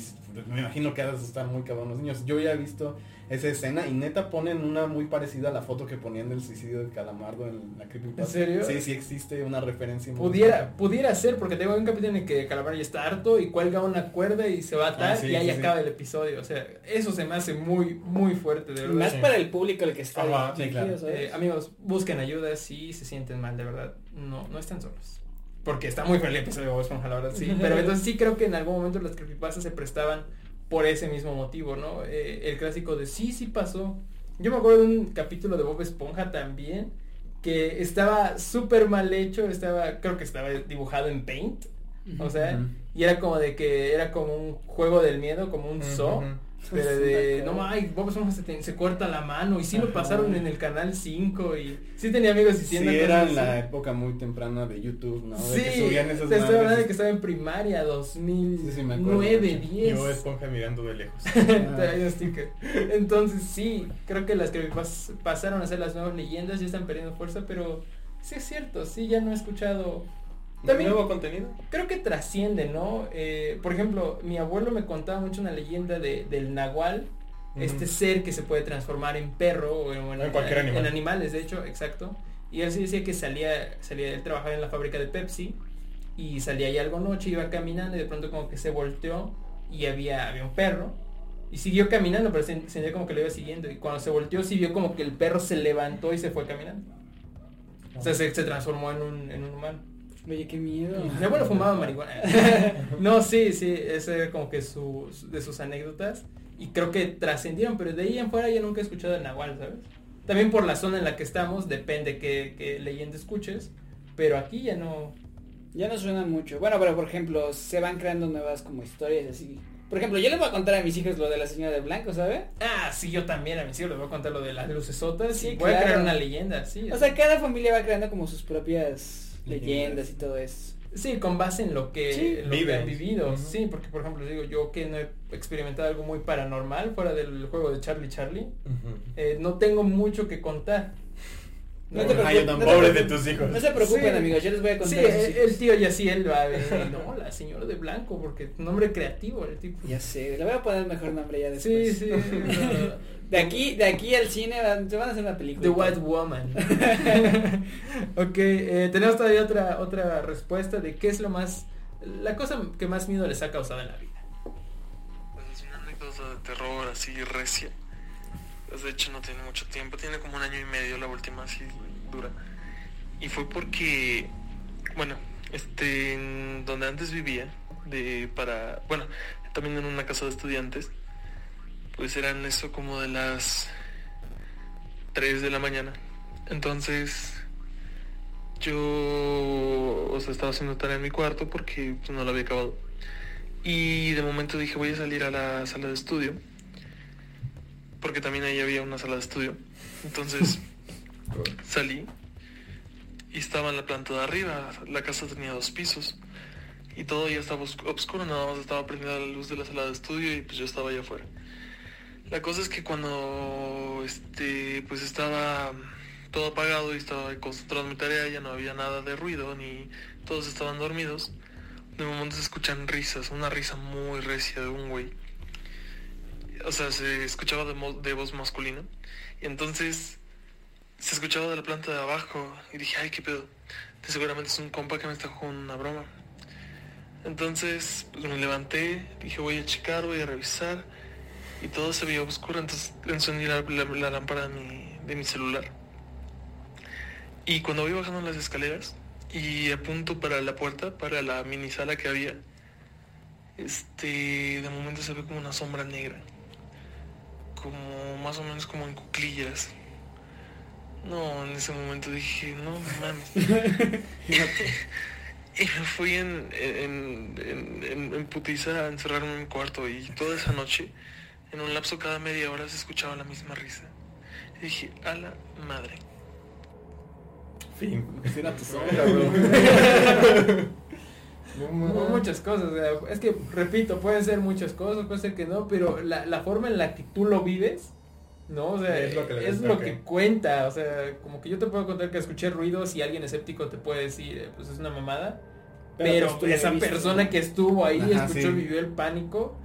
me imagino que ha de asustar muy cabrón los niños. Yo ya he visto esa escena y neta ponen una muy parecida a la foto que ponían del suicidio de Calamardo en la creepypasta. ¿En serio? Sí, sí existe una referencia. muy- Pudiera, pudiera ser, porque tengo un capítulo en el que Calamaro ya está harto y cuelga una cuerda y se va a atar Ah, sí, y ahí sí, sí. acaba el episodio. O sea, eso se me hace muy, muy fuerte, de verdad. más Sí. para el público el que está Ajá, dirigido, claro. Eh, amigos, busquen ayuda si se sienten mal, de verdad. No, no están solos. Porque está muy feliz el episodio de Bob Esponja, la verdad, sí. Pero entonces sí creo que en algún momento las creepypastas se prestaban por ese mismo motivo, ¿no? Eh, el clásico de sí, sí pasó. Yo me acuerdo de un capítulo de Bob Esponja también que estaba súper mal hecho, estaba, creo que estaba dibujado en Paint, o sea, y era como de que era como un juego del miedo, como un zoo. Pero Sí, de, no ay, Bob Esponja se, te- se corta la mano y sí lo pasaron en el canal 5 y sí tenía amigos Sí, diciendo era cosas en la así. época muy temprana de YouTube, ¿no? Sí, De que subían esas te estoy hablando de que estaba en primaria, Sí, sí, me acuerdo 2009, mucho. 10. Yo esponja mirando de lejos. Entonces sí, creo que las que pas- pasaron a ser las nuevas leyendas ya están perdiendo fuerza, pero sí es cierto, sí ya no he escuchado. También ¿Nuevo contenido? creo que trasciende, ¿no? Eh, por ejemplo, mi abuelo me contaba mucho una leyenda de, del nahual, este ser que se puede transformar en perro o en, En cualquier animal. en animales, de hecho, exacto. Y él sí decía que salía, salía, él trabajaba en la fábrica de Pepsi y salía ahí algo noche, iba caminando y de pronto como que se volteó y había, había un perro. Y siguió caminando, pero se- sentía como que lo iba siguiendo. Y cuando se volteó, sí vio como que el perro se levantó y se fue caminando. O sea, se, se transformó en un, en un humano. Oye, qué miedo. Mi abuelo fumaba marihuana. no, sí, sí, eso era como que su, de sus anécdotas. Y creo que trascendieron, pero de ahí en fuera ya nunca he escuchado de Nahual, ¿sabes? También por la zona en la que estamos, depende qué, qué leyenda escuches. Pero aquí ya no... Ya no suena mucho. Bueno, pero por ejemplo, se van creando nuevas como historias así. Por ejemplo, yo les voy a contar a mis hijos lo de la señora de blanco, ¿sabe? Ah, sí, yo también a mis hijos les voy a contar lo de las lucesotas. Sí, y voy a claro. crear una leyenda, sí. O sea, cada familia va creando como sus propias leyendas y todo eso. Sí, con base en lo que, Sí. en lo que han vivido. Sí, porque por ejemplo, digo, yo que no he experimentado algo muy paranormal fuera del juego de Charlie Charlie, eh, no tengo mucho que contar. No te preocupes, no, tampoco. te Pobre de preocupes. tus hijos. no se preocupen, Sí. amigos, yo les voy a Sí, contar. sus el, el tío ya sí, él va a ver, no, la señora de blanco, porque nombre creativo el tipo. Ya sé, le voy a poner el mejor nombre ya después. Sí, sí. no. De aquí, de aquí al cine van- se van a hacer una película. The White Woman. ok, eh, tenemos todavía otra, otra respuesta de qué es lo más, la cosa que más miedo les ha causado en la vida. Pues es una anécdota de terror así recia. Pues de hecho no tiene mucho tiempo, tiene como un año y medio la última así dura. Y fue porque, bueno, este, donde antes vivía, de para, bueno, también en una casa de estudiantes, pues eran eso como de las 3 de la mañana. Entonces, yo, o estaba haciendo tarea en mi cuarto porque pues, no lo había acabado. Y de momento dije, voy a salir a la sala de estudio. Porque también ahí había una sala de estudio. Entonces salí y estaba en la planta de arriba. La casa tenía dos pisos. Y todo ya estaba oscu- oscuro, nada más estaba prendida la luz de la sala de estudio y pues yo estaba allá afuera. La cosa es que cuando este pues estaba todo apagado y estaba concentrado en mi tarea, ya no había nada de ruido ni todos estaban dormidos. De momento se escuchan risas, una risa muy recia de un güey. O sea, se escuchaba de, voz masculina. Y entonces se escuchaba de la planta de abajo y dije, ay, qué pedo. Seguramente es un compa que me está jugando una broma. Entonces pues, me levanté, dije voy a checar, voy a revisar y todo se veía oscuro, entonces encendí la, la- la lámpara de mi, de mi celular. Y cuando voy bajando las escaleras y apunto para la puerta, para la mini sala que había, este, de momento se ve como una sombra negra, como más o menos como en cuclillas. No, en ese momento dije, no mames. Y me fui en, en, en, en- en putiza a encerrarme en mi cuarto y toda esa noche, en un lapso cada media hora se escuchaba la misma risa. Y dije, a la madre. Fin. Era tu sombra, bro. Muchas cosas, es que, repito, pueden ser muchas cosas, puede ser que no, pero la, la forma en la que tú lo vives, ¿no? O sea, Es lo que es lo cuenta, o sea, como que yo te puedo contar que escuché ruidos y alguien escéptico te puede decir, eh, pues es una mamada, Pero pero, pues esa persona ¿no? que estuvo ahí, Ajá, escuchó, sí. vivió el pánico,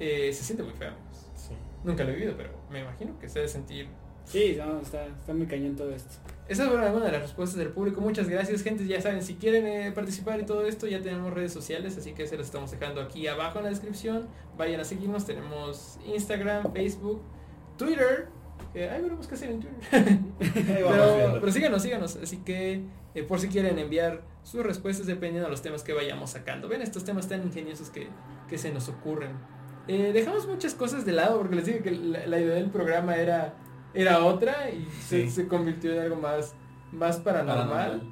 eh, se siente muy feo. Sí. Nunca lo he vivido, pero me imagino que se debe sentir Sí, no, está, está muy cañón todo esto. Esas fueron algunas de las respuestas del público. Muchas gracias, gente. Ya saben, si quieren eh, participar y todo esto, ya tenemos redes sociales, así que se las estamos dejando aquí abajo en la descripción. Vayan a seguirnos. Tenemos Instagram, Facebook, Twitter. Eh, ahí veremos qué hacer en Twitter. Pero, pero síganos, síganos. Así que eh, por si quieren enviar sus respuestas dependiendo de los temas que vayamos sacando. Ven, estos temas tan ingeniosos que, que se nos ocurren. Eh, dejamos muchas cosas de lado porque les dije que la, la idea del programa era, era otra y se, Sí. se convirtió en algo más, más paranormal.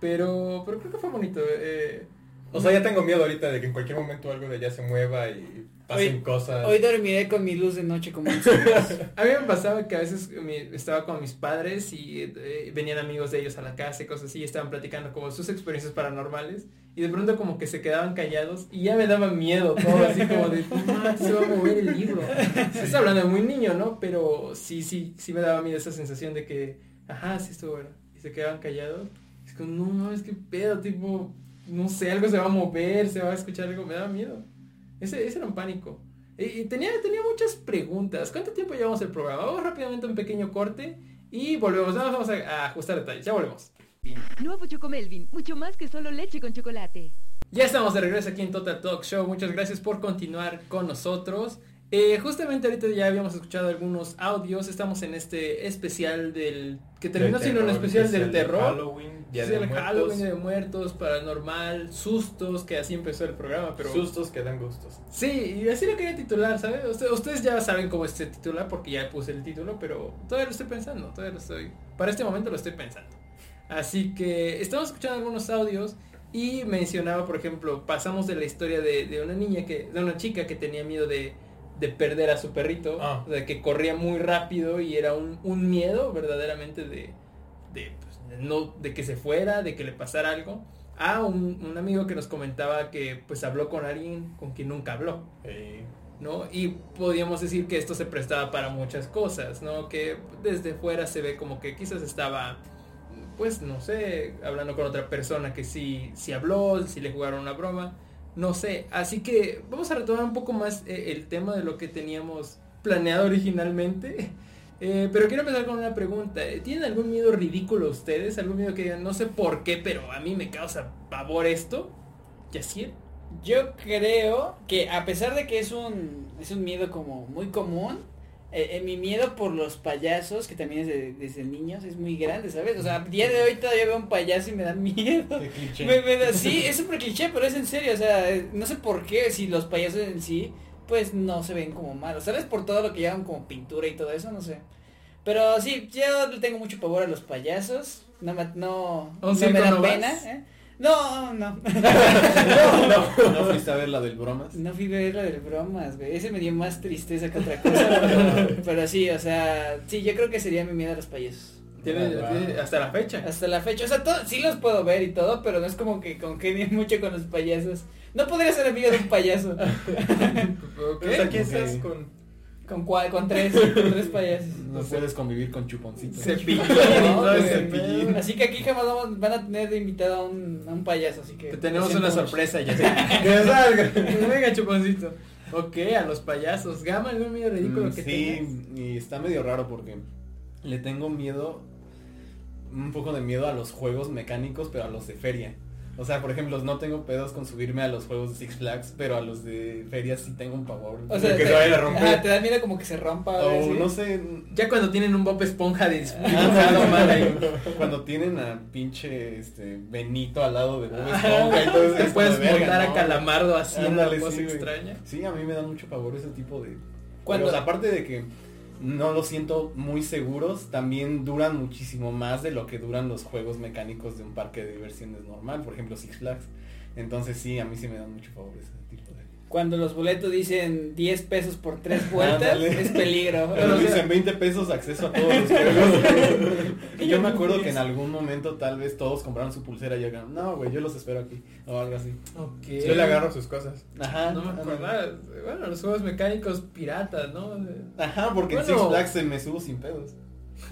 Pero, pero creo que fue bonito. eh, O sea, ya tengo miedo ahorita de que en cualquier momento algo de allá se mueva y pasen Hoy- cosas. Hoy dormiré con mi luz de noche como sueños. A mí me pasaba que a veces mi- estaba con mis padres y eh, venían amigos de ellos a la casa y cosas así, y estaban platicando como sus experiencias paranormales y de pronto como que se quedaban callados y ya me daba miedo todo, así como de, "No, se va a mover el libro. Se está hablando de muy niño, ¿no? Pero sí, sí, sí me daba miedo esa sensación de que, ajá, sí estuvo bueno. Y se quedaban callados. Es como, no, no, es que pedo, tipo, no sé, algo se va a mover, se va a escuchar algo, me daba miedo. Ese, ese era un pánico. Y, tenía, tenía muchas preguntas. ¿Cuánto tiempo llevamos el programa? Vamos rápidamente a un pequeño corte y volvemos. Más vamos a, a ajustar detalles. Ya volvemos. Nuevo Choco Melvin, mucho más que solo leche con chocolate. Ya estamos de regreso aquí en Total Talk Show. Muchas gracias por continuar con nosotros. Eh, justamente ahorita ya habíamos escuchado algunos audios. Estamos en este especial del... que terminó siendo un terror, especial es del el de terror. Halloween, Día de Muertos. Halloween, de Muertos, paranormal, sustos, que así empezó el programa, pero... Sustos que dan gustos. Sí, y así lo quería titular, ¿sabes? Usted- ustedes ya saben cómo se titula porque ya puse el título, pero todavía lo estoy pensando, todavía lo estoy... Para este momento lo estoy pensando. Así que estamos escuchando algunos audios y mencionaba, por ejemplo, pasamos de la historia de, de una niña que, de una chica que tenía miedo de, de perder a su perrito, Ah. de que corría muy rápido y era un, un miedo verdaderamente de, de, pues, de no, de que se fuera, de que le pasara algo. A un, un amigo que nos comentaba que pues habló con alguien con quien nunca habló. ¿no? Y podríamos decir que esto se prestaba para muchas cosas, ¿no? Que desde fuera se ve como que quizás estaba, pues no sé, hablando con otra persona que sí, sí habló, sí le jugaron una broma, no sé. Así que vamos a retomar un poco más eh, el tema de lo que teníamos planeado originalmente. Eh, pero quiero empezar con una pregunta. ¿Tienen algún miedo ridículo ustedes? ¿Algún miedo que digan, no sé por qué, pero a mí me causa pavor esto? ¿Yaciel? Yo creo que a pesar de que es un, es un miedo como muy común, eh, eh, mi miedo por los payasos, que también es de- desde niños, es muy grande, ¿sabes? O sea, a día de hoy todavía veo un payaso y me da miedo. qué cliché. Me- me da- sí, es súper cliché, pero es en serio, o sea, eh, no sé por qué, si los payasos en sí, pues no se ven como malos, ¿sabes? Por todo lo que llevan como pintura y todo eso, no sé. Pero sí, yo le tengo mucho pavor a los payasos, No, me- no, ¿A un no me da no vas? pena. ¿eh? No, no. no, no fuiste a ver la del bromas. No fui a ver la del bromas, güey. Ese me dio más tristeza que otra cosa. pero, pero sí, o sea, sí, yo creo que sería mi miedo a los payasos. Tiene, Ah, tiene- hasta la fecha. Hasta la fecha, o sea, todo, sí los puedo ver y todo, pero no es como que congenien mucho con los payasos. No podría ser amigo de un payaso. Ok. Pues aquí Ok. estás con... ¿Con cuál? Con tres, con tres payasos. No puedes convivir con chuponcitos. Cepillín No, güey. pedo. Así que aquí jamás vamos- van a tener de invitado a un, a un payaso, así que... Te tenemos una sorpresa ya. que salga. Venga, chuponcito. Ok, a los payasos. Gama, algún miedo ridículo Mm, que sí, tengas? y está medio raro porque le tengo miedo, un poco de miedo a los juegos mecánicos, pero a los de feria. O sea, por ejemplo, no tengo pedos con subirme a los juegos de Six Flags, pero a los de feria sí tengo un pavor. O sea, Que te, se vaya a romper. ajá, te da miedo como que se rompa. o sí. no sé, Ya cuando tienen un Bob Esponja de Ah, dibujado mal ahí. cuando tienen a pinche este Benito al lado de Bob Esponja y todo eso, Te es puedes montar a ¿no? Calamardo haciendo Ándale, una cosa sí, extraña. Sí, a mí me da mucho pavor ese tipo de Cuando- juegos. Aparte de que no los siento muy seguros, también duran muchísimo más de lo que duran los juegos mecánicos de un parque de diversiones normal, por ejemplo Six Flags. Entonces sí, a mí sí me dan mucho favor ese tipo. Cuando los boletos dicen 10 pesos por tres vueltas, es peligro. Pero o sea- dicen 20 pesos acceso a todos los juegos. y yo me acuerdo que en algún momento tal vez todos compraron su pulsera y yo no, güey, yo los espero aquí. O algo así. Yo le agarro sus cosas. Ajá. No me acordaba. Bueno, los juegos mecánicos piratas, ¿no? Ajá, porque en. Six Flags se me subo sin pedos.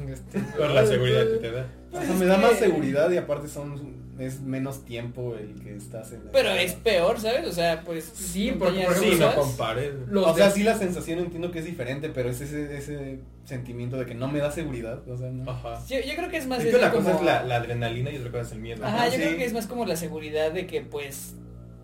Este, Por la seguridad que te da. O sea, Pues me es da más seguridad y aparte son es menos tiempo el que estás en la Pero es peor, ¿sabes? O sea, pues... Sí, porque, por ejemplo, Sí, no compares. O sea, de- sí la sensación entiendo que es diferente, pero es ese, ese sentimiento de que no me da seguridad, o sea, no. Ajá. Yo, yo creo que es más Es que como... cosa es la, la adrenalina y otra cosa es el miedo. Ajá, yo sí. creo que es más como la seguridad de que, pues,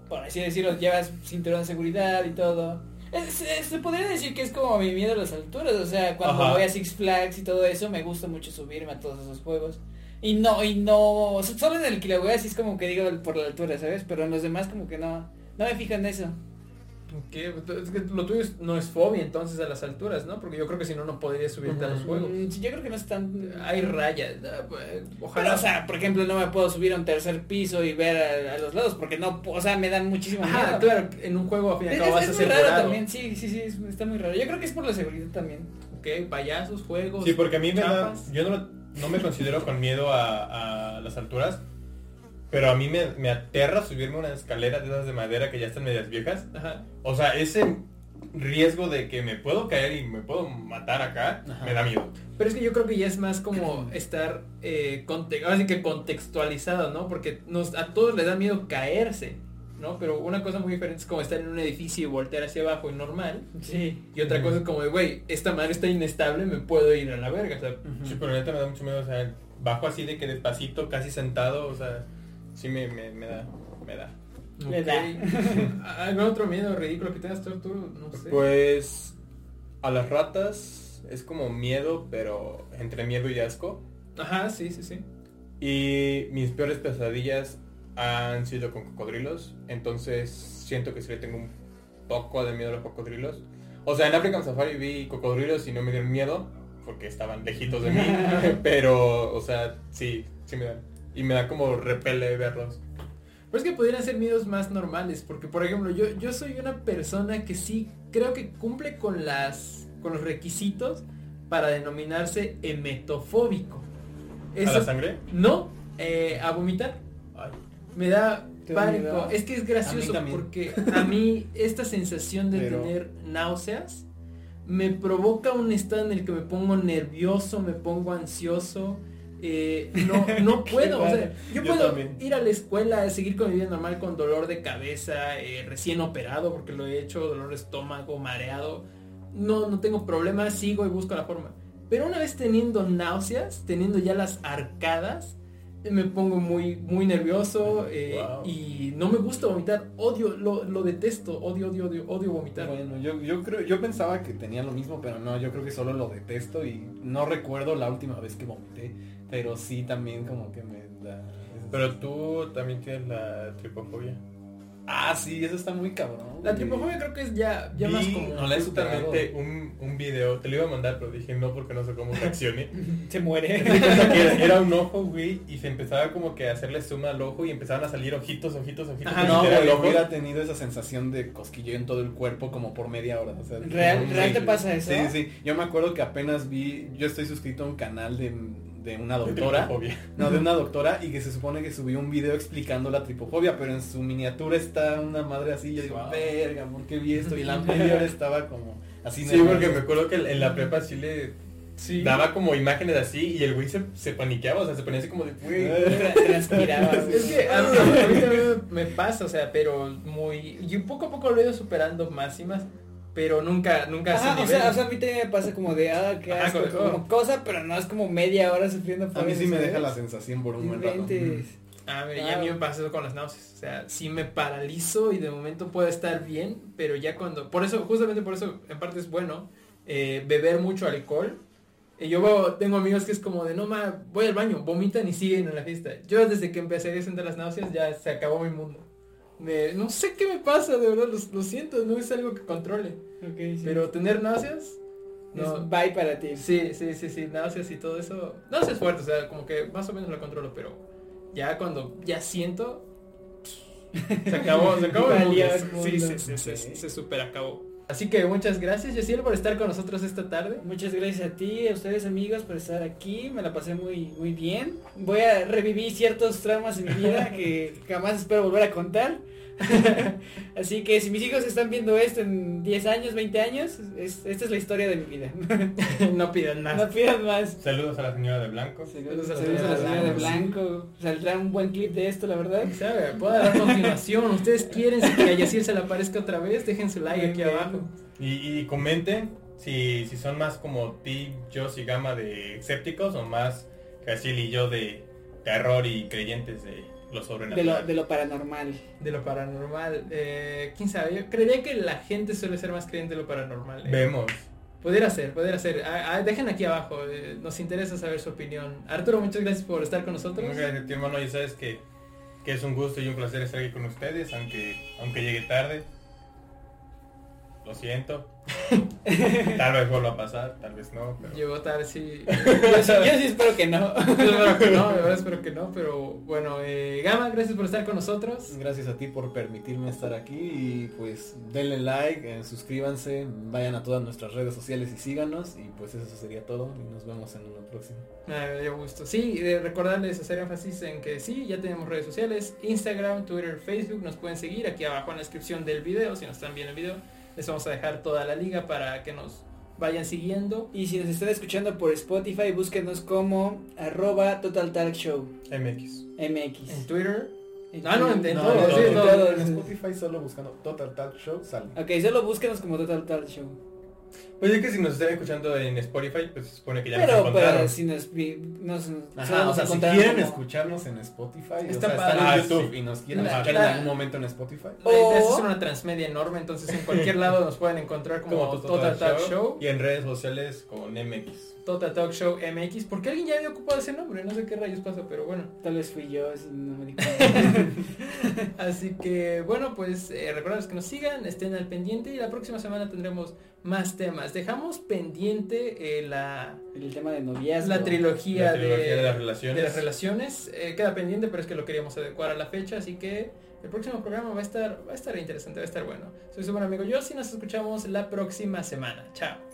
por así decirlo, llevas cinturón de seguridad y todo. Es- es- se podría decir que es como mi miedo a las alturas, o sea, cuando Ajá. voy a Six Flags y todo eso, me gusta mucho subirme a todos esos juegos. Y no, y no, solo en el voy así es como que digo por la altura, ¿sabes? Pero en los demás como que no, no me fijo en eso. ¿Qué? Es que lo tuyo es- no es fobia entonces a las alturas, ¿no? Porque yo creo que si no, no podrías subirte a los juegos. Mm, sí, yo creo que no es tan... Hay rayas. pues, Pero, Ojalá. o sea, por ejemplo, no me puedo subir a un tercer piso y ver a, a los lados porque no, o sea, me dan muchísimo Ajá, miedo. claro, en un juego a fin y al Es, cabo vas es a ser raro también, sí, sí, sí, es- está muy raro. Yo creo que es por la seguridad también. Ok, payasos, juegos. Sí, porque a mí me da, yo no, lo- no me considero con miedo a, a las alturas, pero a mí me, me aterra subirme una escalera de esas de madera que ya están medias viejas. Ajá. O sea, ese riesgo de que me puedo caer y me puedo matar acá, Ajá. me da miedo. Pero es que yo creo que ya es más como estar eh, conte- ahora sí que contextualizado, ¿no? Porque nos, a todos les da miedo caerse, ¿no? Pero una cosa muy diferente es como estar en un edificio y voltear hacia abajo y normal. Sí. Y otra cosa es como de, güey, esta madre está inestable, me puedo ir a la verga. O sea, Sí, pero neta me da mucho miedo, o sea, bajo así de que despacito, casi sentado, o sea, sí me, me, me da, me da. ¿Algún otro miedo ridículo que tengas tú? No sé. Pues a las ratas es como miedo, pero entre miedo y asco. Ajá, sí, sí, sí. Y mis peores pesadillas han sido con cocodrilos, entonces siento que sí le tengo un poco de miedo a los cocodrilos. O sea, en African Safari vi cocodrilos y no me dieron miedo, porque estaban lejitos de mí, pero, o sea, sí, sí me dan. Y me da como repele verlos. Pero es que podrían ser miedos más normales, porque por ejemplo, yo, yo soy una persona que sí creo que cumple con las con los requisitos para denominarse emetofóbico. ¿A Eso- la sangre? No, eh, a vomitar. Me da ¿Te da pánico. Es que es gracioso porque a mí esta sensación de Pero- tener náuseas me provoca un estado en el que me pongo nervioso, me pongo ansioso. eh, no, no puedo, o sea, yo, Yo puedo también. ir a la escuela, seguir con mi vida normal con dolor de cabeza, eh, recién operado porque lo he hecho, dolor de estómago, mareado. No, no tengo problemas, sigo y busco la forma. Pero una vez teniendo náuseas, teniendo ya las arcadas, eh, me pongo muy, muy nervioso eh, Wow. y no me gusta vomitar. Odio, lo, lo detesto, odio, odio, odio, odio vomitar. Bueno, yo, yo creo, yo pensaba que tenía lo mismo, pero no, yo creo que solo lo detesto y no recuerdo la última vez que vomité, pero sí también como que me da. Pero tú también tienes la tripofobia. Ah, sí, eso está muy cabrón. La tripofobia creo que es ya, ya Vi más como... no la he superado. un, un video, te lo iba a mandar, pero dije no porque no sé cómo reaccione. Se muere. Era, era un ojo, güey, y se empezaba como que a hacerle zoom al ojo y empezaban a salir ojitos, ojitos, ojitos. Ajá, No, y era el güey, ojo. hubiera tenido esa sensación de cosquilleo en todo el cuerpo como por media hora. O sea, ¿Real- real te pasa eso? Sí, sí. Yo me acuerdo que apenas vi, yo estoy suscrito a un canal de, de una doctora. No, de una doctora y que se supone que subió un video explicando la tripofobia, pero en su miniatura está una madre así. Yo digo, Wow. verga, ¿por qué vi esto? Y la anterior estaba como así. Sí, nervioso. porque me acuerdo que en la prepa sí le Sí. daba como imágenes así y el güey se, se paniqueaba, o sea, se ponía así como de, güey. Tra- transpiraba. Es que a mí, a mí también me pasa, o sea, pero muy... Y poco a poco lo he ido superando más y más, pero nunca, nunca Ajá, o nivel. sea, o sea, a mí también me pasa como de, ah, qué Ajá, asco, como- como cosa, pero no es como media hora sufriendo por A mí sí me ¿sabes? deja la sensación por un buen rato. A ver, y a mí me pasa eso con las náuseas. O sea, sí me paralizo y de momento puedo estar bien, pero ya cuando... Por eso, justamente por eso, en parte es bueno eh, beber mucho alcohol. Y yo veo- tengo amigos que es como de, no, ma, voy al baño, vomitan y siguen en la fiesta. Yo desde que empecé a sentir las náuseas ya se acabó mi mundo. Me- no sé qué me pasa, de verdad, lo, lo siento, no es algo que controle. Sí. Pero tener náuseas... es No, bye para ti. Sí, sí, sí, sí, náuseas y todo eso. Náuseas fuertes, o sea, como que más o menos lo controlo, pero ya cuando ya siento. Se acabó, se acabó el Valió mundo. el mundo. Sí, sí, sí, se, se super acabó. Así que muchas gracias, Yasiel, por estar con nosotros esta tarde. Muchas gracias a ti, a ustedes amigos por estar aquí, me la pasé muy muy bien. Voy a revivir ciertos traumas en mi vida que jamás espero volver a contar. Así que si mis hijos están viendo esto en 10 años, 20 años, es- esta es la historia de mi vida. no pidan más. No pidan más. Saludos a la señora de blanco. Saludos a la señora de Blanco. Saldrá un buen clip de esto, la verdad. ¿Sabe? Puedo dar continuación. Ustedes quieren que a Yasiel se le aparezca otra vez, dejen su like aquí abajo. Y, y comenten si, si son más como Team, Joss y Gama de escépticos o más Casil y yo de terror y creyentes de lo De sobrenatural. lo, de lo paranormal. De lo paranormal. Eh, ¿Quién sabe? Yo creería que la gente suele ser más creyente de lo paranormal. eh. Vemos. Pudiera ser, pudiera ser. Ah, ah, dejen aquí abajo, eh, nos interesa saber su opinión. Arturo, muchas gracias por estar con nosotros. Muchas gracias, tío hermano. Ya sabes que, que es un gusto y un placer estar aquí con ustedes, aunque, aunque llegue tarde. Lo siento. tal vez vuelva a pasar, tal vez no. Pero... Llegó tarde, sí. Yo, sí- yo sí espero que no. Yo espero que no, de verdad espero que no, pero bueno, eh, Gama, gracias por estar con nosotros. Gracias a ti por permitirme estar aquí y pues denle like, eh, suscríbanse, vayan a todas nuestras redes sociales y síganos y pues eso sería todo y nos vemos en uno próximo. Ah, Me dio gusto. Sí, eh, recordarles hacer énfasis en que sí, ya tenemos redes sociales, Instagram, Twitter, Facebook, nos pueden seguir aquí abajo en la descripción del video, si nos están viendo el video, les vamos a dejar toda la liga para que nos vayan siguiendo. Y si nos están escuchando por Spotify, búsquenos como arroba Total Talk Show MX. En MX. Twitter. En Ah, no, en, Twitter. en No, todo, en sí, todo. en Spotify solo buscando Total Talk Show sale. Ok, solo búsquenos como Total Talk Show. Pues es que si nos están escuchando en Spotify, pues se supone que ya nos Pero, encontraron. pero si nos, nos, Ajá, o nos sea, si quieren como- escucharnos en Spotify, o Está sea, padre. están Ah, en YouTube tú. y nos quieren La- escuchar la- en algún momento en Spotify. La idea es O- hacer una transmedia enorme, entonces en cualquier lado nos pueden encontrar como, como Total, Talk Show. y en redes sociales con MX. Total Talk Show MX, porque alguien ya había ocupado ese nombre, no sé qué rayos pasa, pero bueno. Tal vez fui yo, si no me. Así que bueno, pues eh, recordarles que nos sigan, estén al pendiente y la próxima semana tendremos más temas. Dejamos pendiente eh, la, El tema de noviazgo. la trilogía, La trilogía de, de las relaciones. de las relaciones. Eh, queda pendiente, pero es que lo queríamos adecuar a la fecha, así que el próximo programa va a estar, va a estar interesante, va a estar bueno. Soy su buen amigo yo, si nos escuchamos la próxima semana. Chao.